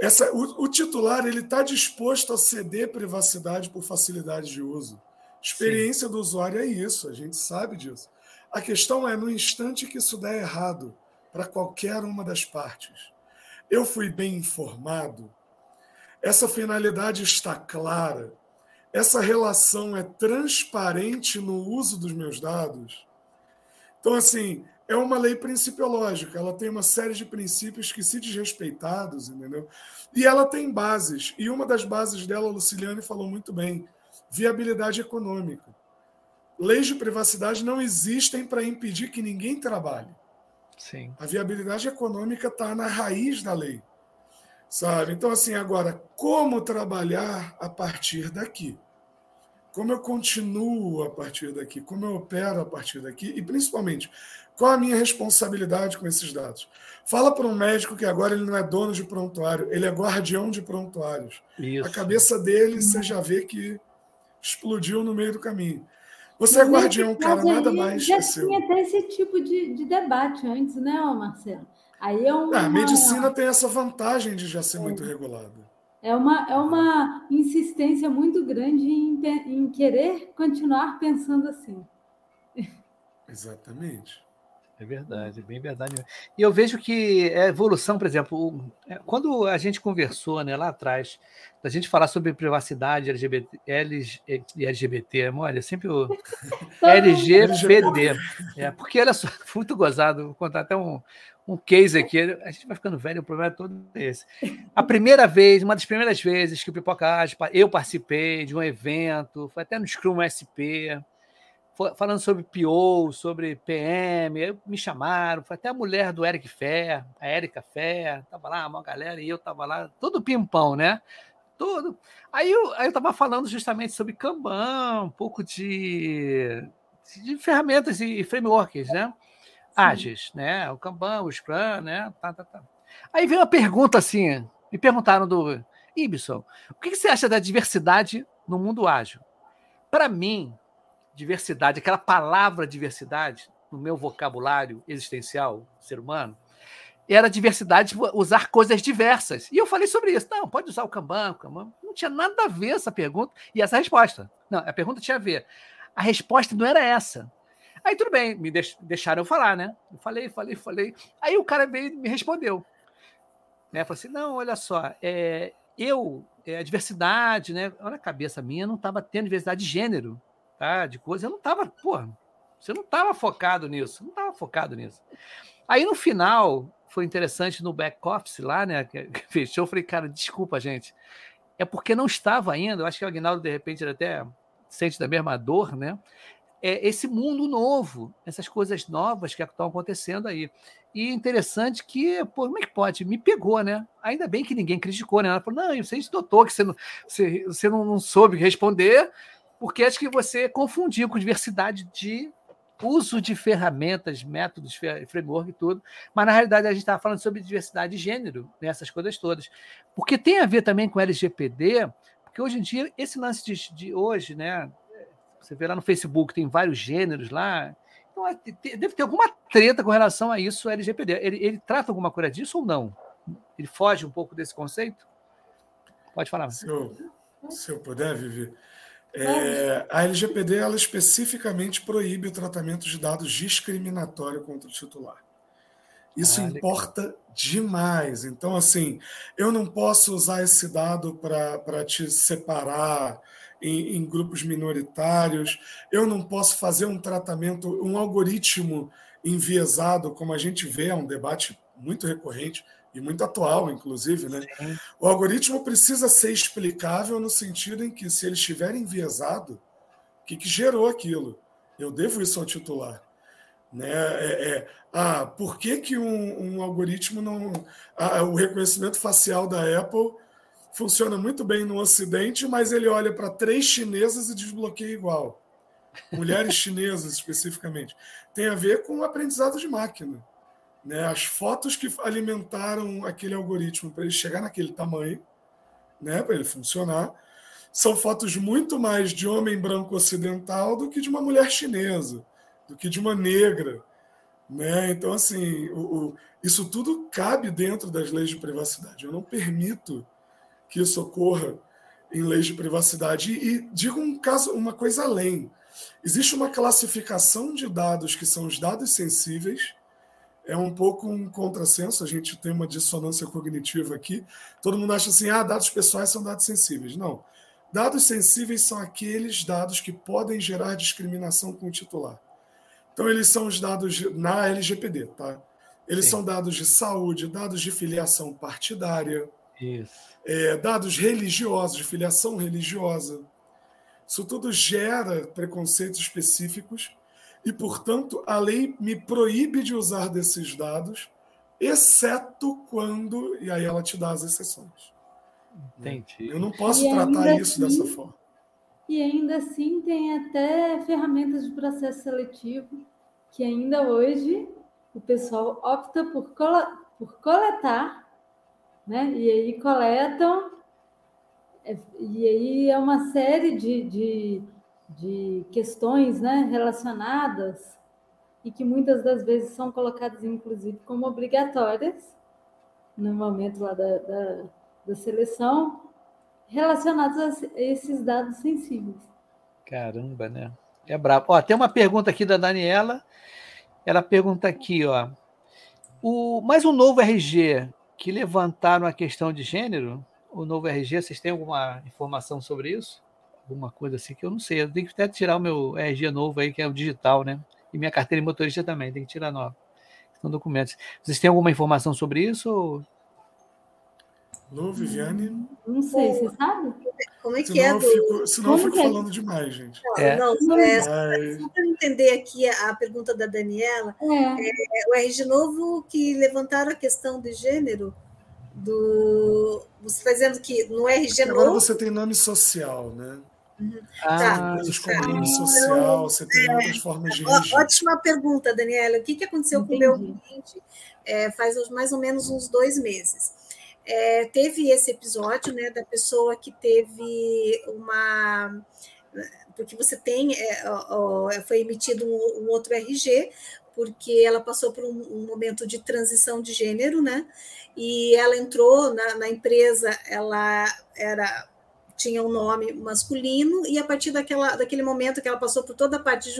essa, o, o, titular ele está disposto a ceder privacidade por facilidade de uso. Experiência sim. do usuário é isso, a gente sabe disso. A questão é no instante que isso der errado para qualquer uma das partes. Eu fui bem informado, essa finalidade está clara, essa relação é transparente no uso dos meus dados. Então, assim, é uma lei principiológica, ela tem uma série de princípios que, se desrespeitados, entendeu? E ela tem bases, e uma das bases dela, a Luciliane falou muito bem: viabilidade econômica. Leis de privacidade não existem para impedir que ninguém trabalhe. Sim. A viabilidade econômica está na raiz da lei. Sabe? Então, assim, agora, como trabalhar a partir daqui? Como eu continuo a partir daqui? Como eu opero a partir daqui? E, principalmente, qual a minha responsabilidade com esses dados? Fala para um médico que agora ele não é dono de prontuário, ele é guardião de prontuários. Isso. A cabeça dele, você já vê que explodiu no meio do caminho. Você é guardião, cara, nada mais. Já tinha até esse tipo de, de debate antes, né, Marcelo? Aí é uma... a medicina tem essa vantagem de já ser é. muito regulada. É uma, é uma insistência muito grande em, em querer continuar pensando assim. Exatamente. É verdade, é bem verdade. E eu vejo que é evolução, por exemplo, é, quando a gente conversou né, lá atrás, da gente falar sobre privacidade LGBT, LG, e LGBT, olha, sempre o LGPD. É, porque olha só, muito gozado, vou contar até um, um case aqui. A gente vai ficando velho, o problema é todo esse. A primeira vez, uma das primeiras vezes que o Pipoca eu participei de um evento, foi até no Scrum SP falando sobre PO, sobre PM, me chamaram, foi até a mulher do Eric Fé, a Erika Fé, tava lá, uma galera, e eu tava lá, todo pimpão, né? Tudo. Aí eu, aí eu tava falando justamente sobre Kanban, um pouco de, de ferramentas e frameworks, né? Ágeis, né? O Kanban, o Scrum, né? Tá, tá, tá. Aí veio uma pergunta assim, me perguntaram do Ibson, o que você acha da diversidade no mundo ágil? Para mim, diversidade, aquela palavra diversidade, no meu vocabulário existencial, ser humano, era diversidade usar coisas diversas. E eu falei sobre isso. Não, pode usar o Kanban, o Kanban. Não tinha nada a ver essa pergunta e essa resposta. Não, a pergunta tinha a ver. A resposta não era essa. Aí tudo bem, me deixaram falar, né? Eu falei, falei, falei. Aí o cara veio e me respondeu. Né? Falou assim: não, olha só, é, eu, é, a diversidade, né? Olha a cabeça minha, não estava tendo diversidade de gênero, tá? De coisa. Eu não estava, porra, você não estava focado nisso, não estava focado nisso. Aí no final, foi interessante no back office lá, né? Que fechou, eu falei, cara, desculpa, gente. É porque não estava ainda, eu acho que o Agnaldo, de repente, ele até sente da mesma dor, né? É esse mundo novo, essas coisas novas que estão acontecendo aí. E interessante que, pô, como é que pode? Me pegou, né? Ainda bem que ninguém criticou, né? Ela falou, não, você notou que você não, você, você não soube responder, porque acho que você confundiu com diversidade de uso de ferramentas, métodos, framework e tudo, mas na realidade a gente estava falando sobre diversidade de gênero, né, coisas todas. Porque tem a ver também com LGPD, porque hoje em dia, esse lance de, de hoje, né? Você vê lá no Facebook, tem vários gêneros lá. Então, é, deve ter alguma treta com relação a isso, LGPD. Ele, ele trata alguma coisa disso ou não? Ele foge um pouco desse conceito? Pode falar. Se eu, se eu puder, Vivi. É, a LGPD ela especificamente proíbe o tratamento de dados discriminatório contra o titular. Isso ah, importa demais. Então, assim, eu não posso usar esse dado para te separar em, em, grupos minoritários, eu não posso fazer um tratamento, um algoritmo enviesado, como a gente vê, é um debate muito recorrente e muito atual, inclusive, né? Sim. O algoritmo precisa ser explicável no sentido em que, se ele estiver enviesado, o que, que gerou aquilo? Eu devo isso ao titular. Né? É, é, ah, por que, que um, um algoritmo não. Ah, o reconhecimento facial da Apple funciona muito bem no Ocidente, mas ele olha para três chinesas e desbloqueia igual. Mulheres chinesas, especificamente. Tem a ver com o aprendizado de máquina. Né? As fotos que alimentaram aquele algoritmo para ele chegar naquele tamanho, né? para ele funcionar, são fotos muito mais de homem branco ocidental do que de uma mulher chinesa, do que de uma negra. Né? Então, assim, o, o, isso tudo cabe dentro das leis de privacidade. Eu não permito que isso ocorra em leis de privacidade. E, e digo um caso, uma coisa além. Existe uma classificação de dados que são os dados sensíveis, é um pouco um contrassenso, a gente tem uma dissonância cognitiva aqui. Todo mundo acha assim: ah, dados pessoais são dados sensíveis. Não. Dados sensíveis são aqueles dados que podem gerar discriminação com o titular. Então, eles são os dados na LGPD, tá? Eles Sim. são dados de saúde, dados de filiação partidária, é, dados religiosos, de filiação religiosa. Isso tudo gera preconceitos específicos e, portanto, a lei me proíbe de usar desses dados, exceto quando. E aí ela te dá as exceções. Entendi. Eu não posso e tratar isso assim, dessa forma. E ainda assim tem até ferramentas de processo seletivo que ainda hoje o pessoal opta por, por coletar, né? E aí coletam, é, e aí é uma série de, de de questões né, relacionadas e que muitas das vezes são colocadas, inclusive, como obrigatórias no momento lá da, da, da seleção, relacionadas a esses dados sensíveis. Caramba, né? É brabo. Ó, tem uma pergunta aqui da Daniela. Ela pergunta aqui, ó. O, mais um novo RG que levantaram a questão de gênero, o novo RG, vocês têm alguma informação sobre isso? alguma coisa assim que eu não sei. Eu tenho que até tirar o meu RG novo aí, que é o digital, né? E minha carteira de motorista também, tem que tirar nova. São documentos. Vocês têm alguma informação sobre isso? Ou... Alô, Viviane? Não sei, você sabe? Como é que senão é? Eu fico, senão Como eu fico é? falando demais, gente. É. Não, é, só para entender aqui a, pergunta da Daniela, é. é. o RG novo que levantaram a questão de gênero, do você está dizendo que no RG Agora você tem nome social, né? Uhum. Ah, coisas como tá. social, você tem é, outras formas de registro. Ótima pergunta, Daniela. O que, que aconteceu Entendi. com o meu cliente é, faz mais ou menos uns dois meses? É, teve esse episódio né, da pessoa que teve uma. Porque você tem. É, foi emitido um, um, outro RG, porque ela passou por um, um, momento de transição de gênero, né? E ela entrou na, na empresa, ela era tinha um nome masculino, e a partir daquela, daquele momento que ela passou por toda a parte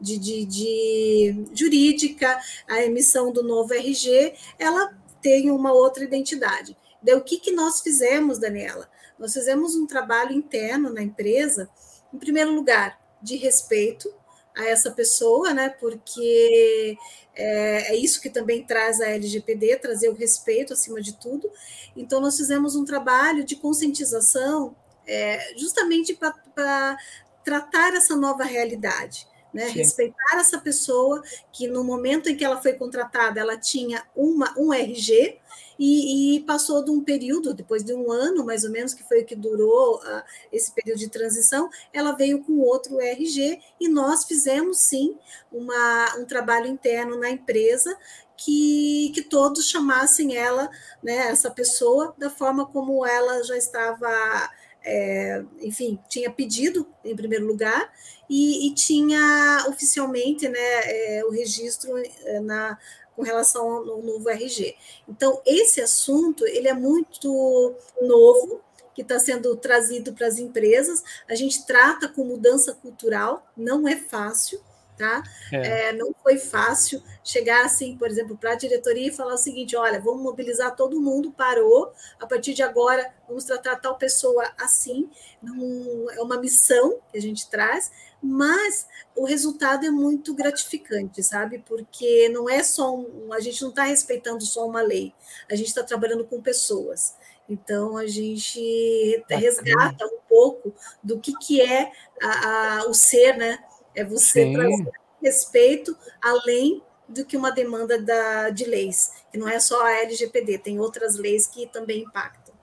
de, de, de jurídica, a emissão do novo RG, ela tem uma outra identidade. Daí, o que, que nós fizemos, Daniela? Nós fizemos um trabalho interno na empresa, em primeiro lugar, de respeito a essa pessoa, né? Porque é, é, isso que também traz a LGPD, trazer o respeito acima de tudo. Então, nós fizemos um trabalho de conscientização é, justamente para tratar essa nova realidade. Né? Respeitar essa pessoa que no momento em que ela foi contratada, ela tinha uma, um RG e, e passou de um período, depois de um ano mais ou menos, que foi o que durou uh, esse período de transição, ela veio com outro RG e nós fizemos sim uma, um trabalho interno na empresa que, que todos chamassem ela, né, essa pessoa, da forma como ela já estava é, enfim, tinha pedido em primeiro lugar e, e tinha oficialmente né, é, o registro é, na, com relação ao novo RG. Então, esse assunto ele é muito novo, que está sendo trazido para as empresas. A gente trata com mudança cultural, não é fácil, tá? É. É, não foi fácil chegar assim, por exemplo, para a diretoria e falar o seguinte: olha, vamos mobilizar todo mundo, parou, a partir de agora vamos tratar tal pessoa assim. Não, é uma missão que a gente traz, mas o resultado é muito gratificante, sabe? Porque não é só um, a gente não está respeitando só uma lei, a gente está trabalhando com pessoas. Então a gente resgata um pouco do que, que é a, a, o ser, né? É você Sim. trazer respeito além do que uma demanda da, de leis, que não é só a LGPD, tem outras leis que também impactam.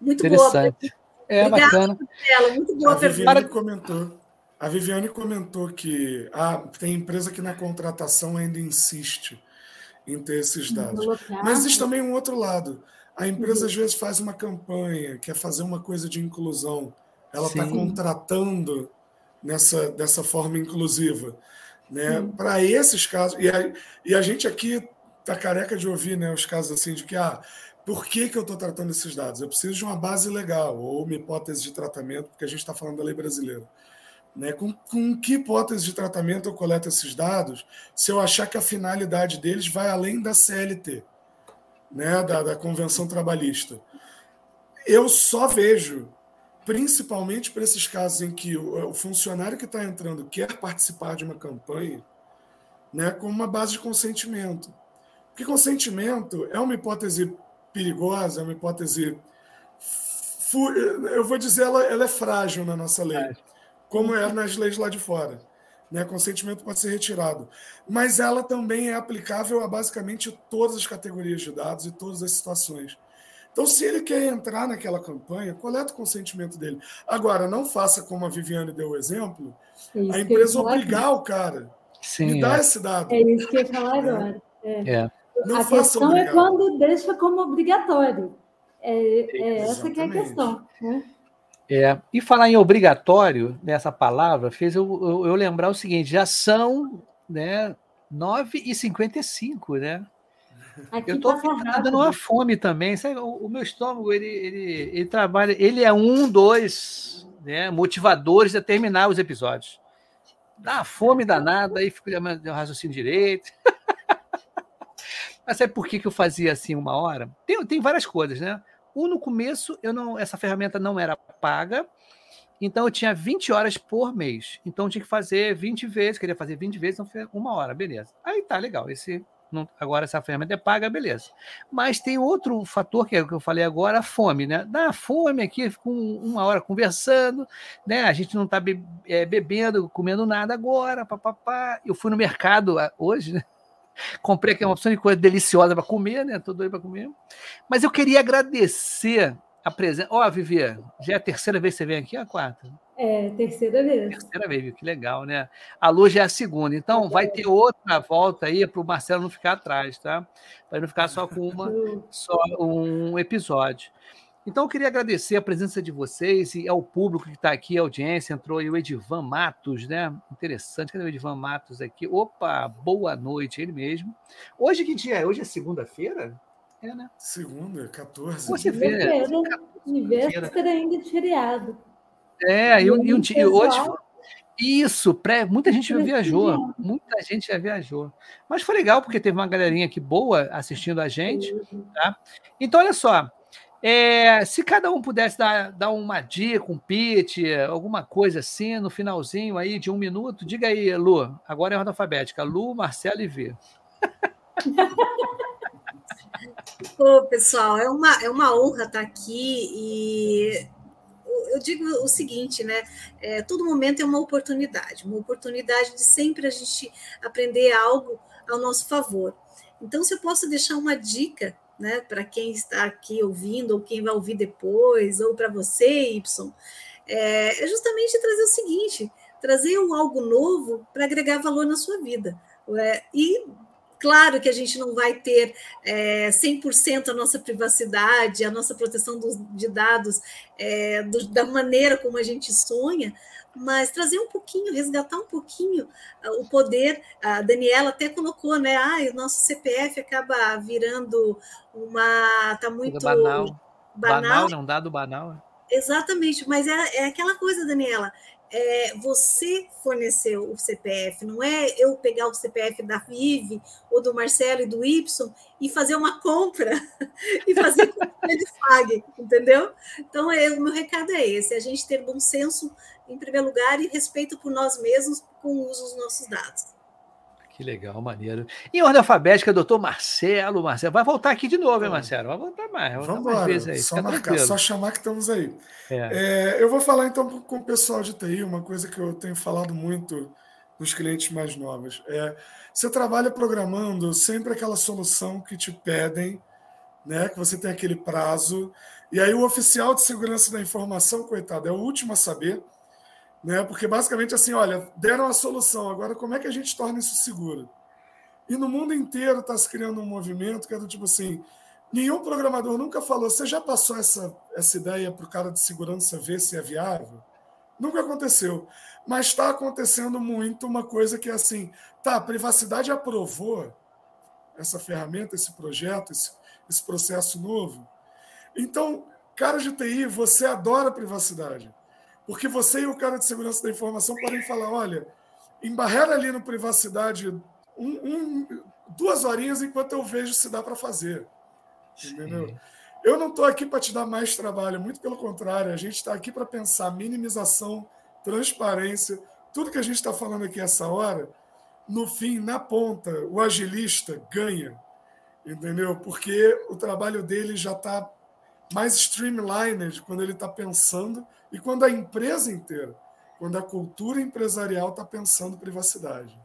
Muito boa. É Obrigada bacana. Ela, muito boa a Viviane comentou. A Viviane comentou que ah, tem empresa que na contratação ainda insiste em ter esses dados. Mas existe também um outro lado. A empresa uhum. às vezes faz uma campanha, quer fazer uma coisa de inclusão. Ela está contratando nessa dessa forma inclusiva, né? Para esses casos e a, e a gente aqui tá careca de ouvir, né, os casos assim de que ah, por que, que eu estou tratando esses dados? Eu preciso de uma base legal ou uma hipótese de tratamento, porque a gente está falando da lei brasileira. Né? Com, com que hipótese de tratamento eu coleto esses dados se eu achar que a finalidade deles vai além da CLT, né? da, da Convenção Trabalhista? Eu só vejo principalmente para esses casos em que o, funcionário que está entrando quer participar de uma campanha, né, com uma base de consentimento. Porque consentimento é uma hipótese perigosa, é uma hipótese. Eu vou dizer, ela, ela é frágil na nossa lei, como é nas leis lá de fora. Né? Consentimento pode ser retirado. Mas ela também é aplicável a basicamente todas as categorias de dados e todas as situações. Então, se ele quer entrar naquela campanha, coleta o consentimento dele. Agora, não faça como a Viviane deu o exemplo, é a empresa obrigar o cara. Sim, me dá é. esse dado. É isso que eu ia falar agora. É. é. Não a questão obrigado. é quando deixa como obrigatório. É, é essa que é a questão. Né? É, e falar em obrigatório, nessa palavra, fez eu, eu, eu lembrar o seguinte: já são né, 9h55, né? Aqui eu estou dando uma fome também. Sabe, o, o, meu estômago, ele, ele, ele trabalha, ele é um dos né, motivadores a terminar os episódios. Dá uma fome danada, aí fico de raciocínio direito. Mas sabe por que, que eu fazia assim uma hora? Tem, tem várias coisas, né? Um, no começo, eu não, essa ferramenta não era paga, então eu tinha 20 horas por mês. Então eu tinha que fazer 20 vezes, queria fazer 20 vezes, então foi uma hora, beleza. Aí tá legal, esse não, agora essa ferramenta é paga, beleza. Mas tem outro fator que é o que eu falei agora, a fome, né? Dá fome aqui, com uma hora conversando, né? A gente não está be é, bebendo, comendo nada agora, papapá. Eu fui no mercado ah, hoje, né? Comprei aqui uma opção de coisa deliciosa para comer, né? Tô doido para comer. Mas eu queria agradecer a presença. Ó, oh, já é a terceira vez que você vem aqui, a quarta? É, terceira vez. Terceira vez, que legal, né? A Lu já é a segunda. Então, vai ter outra volta aí para o Marcelo não ficar atrás, tá? Para não ficar só com uma, só um episódio. Então, eu queria agradecer a presença de vocês e ao público que está aqui, a audiência. Entrou aí o Edivan Matos, né? Interessante. Cadê o Edivan Matos aqui? Opa, boa noite, ele mesmo. Hoje que dia é? Hoje é segunda-feira? É, né? Segunda, 14. Você vê, né? E véspera ainda de feriado. É, e, e, um, e hoje. Isso, pré, muita gente já viajou, muita gente já viajou. Mas foi legal porque teve uma galerinha aqui boa assistindo a gente. Tá? Então, olha só, é, se cada um pudesse dar, dar uma dica, um pitch, alguma coisa assim, no finalzinho aí de um minuto, diga aí, Lu. Agora é ordem alfabética. Lu, Marcelo e V. Ô, pessoal, é uma, é uma honra estar aqui e eu digo o seguinte, né? É, todo momento é uma oportunidade, uma oportunidade de sempre a gente aprender algo ao nosso favor. Então, se eu posso deixar uma dica, né, para quem está aqui ouvindo, ou quem vai ouvir depois, ou para você, Y, é, é justamente trazer o seguinte: trazer um algo novo para agregar valor na sua vida. É, e Claro que a gente não vai ter é, 100% a nossa privacidade, a nossa proteção dos, de dados é, do, da maneira como a gente sonha, mas trazer um pouquinho, resgatar um pouquinho uh, o poder. A Daniela até colocou, né? Ah, o nosso CPF acaba virando uma. Está muito. Banal. banal. Banal, não dado banal. Exatamente, mas é, é aquela coisa, Daniela é, você forneceu o CPF, não é eu pegar o CPF da Vive ou do Marcelo e do Y e fazer uma compra e fazer com que eles entendeu? Então, é, o meu recado é esse: a gente ter bom senso em primeiro lugar e respeito por nós mesmos com o uso dos nossos dados. Que legal, maneiro. Em ordem alfabética, doutor Marcelo. Marcelo, vai voltar aqui de novo, hein, Marcelo? Vai voltar mais. Vai Vamos mais vezes aí. Só, marcar, só chamar que estamos aí. É. É, eu vou falar então com o pessoal de TI, uma coisa que eu tenho falado muito nos clientes mais novos. É, você trabalha programando sempre aquela solução que te pedem, né? Que você tem aquele prazo. E aí o oficial de segurança da informação, coitado, é o último a saber né? Porque basicamente assim, olha, deram a solução, agora como é que a gente torna isso seguro? E no mundo inteiro está se criando um movimento que é do tipo assim, nenhum programador nunca falou, você já passou essa, essa ideia para o cara de segurança ver se é viável? Nunca aconteceu. Mas está acontecendo muito uma coisa que é assim, tá, a privacidade aprovou essa ferramenta, esse projeto, esse, esse processo novo. Então, cara de TI, você adora privacidade. Porque você e o cara de segurança da informação podem falar: olha, embarrera ali no privacidade um, um, duas horinhas enquanto eu vejo se dá para fazer. Entendeu? Sim. Eu não estou aqui para te dar mais trabalho, muito pelo contrário, a gente está aqui para pensar minimização, transparência, tudo que a gente está falando aqui essa hora, no fim, na ponta, o agilista ganha, entendeu? Porque o trabalho dele já está mais streamlined quando ele está pensando e quando a empresa inteira, quando a cultura empresarial está pensando privacidade.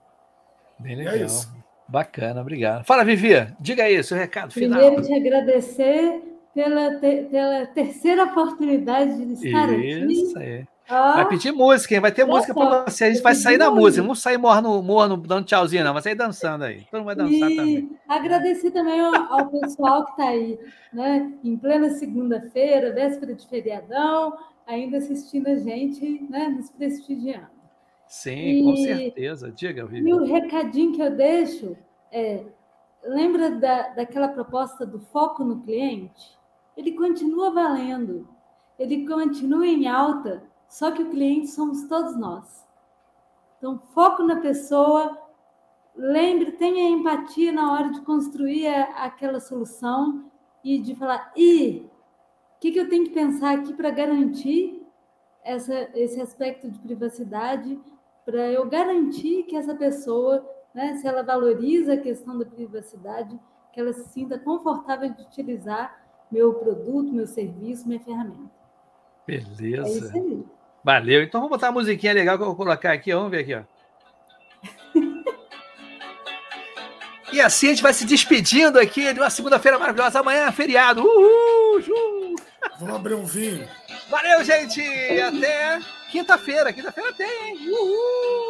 Bem legal. é isso. Bacana, obrigado. Fala, Vivi, diga aí, seu recado final. Primeiro, te agradecer pela, te, pela terceira oportunidade de estar isso aqui. Isso aí. Ah, vai pedir música, hein? vai ter música para você. A gente vai sair da música. Vamos sair morno, morno, dando tchauzinho, não. Vai sair dançando aí. Todo mundo vai dançar e também. Agradecer também ao, ao pessoal que está aí, né? Em plena segunda-feira, véspera de feriadão, ainda assistindo a gente, né? Nos prestigiando. Sim, e, com certeza. Diga, Vivi. E o recadinho que eu deixo é: lembra da, daquela proposta do foco no cliente? Ele continua valendo, ele continua em alta só que o cliente somos todos nós. Então, foco na pessoa, lembre, tenha empatia na hora de construir aquela solução e de falar: e o que, que eu tenho que pensar aqui para garantir essa, esse aspecto de privacidade, para eu garantir que essa pessoa, né, se ela valoriza a questão da privacidade, que ela se sinta confortável de utilizar meu produto, meu serviço, minha ferramenta. Beleza. É isso aí. Valeu. Então vamos botar uma musiquinha legal que eu vou colocar aqui. Vamos ver aqui, ó. E assim a gente vai se despedindo aqui de uma segunda-feira maravilhosa. Amanhã é feriado. Uhul! Vamos abrir um vinho. Valeu, gente! Até quinta-feira. Quinta-feira tem, hein? Uhul!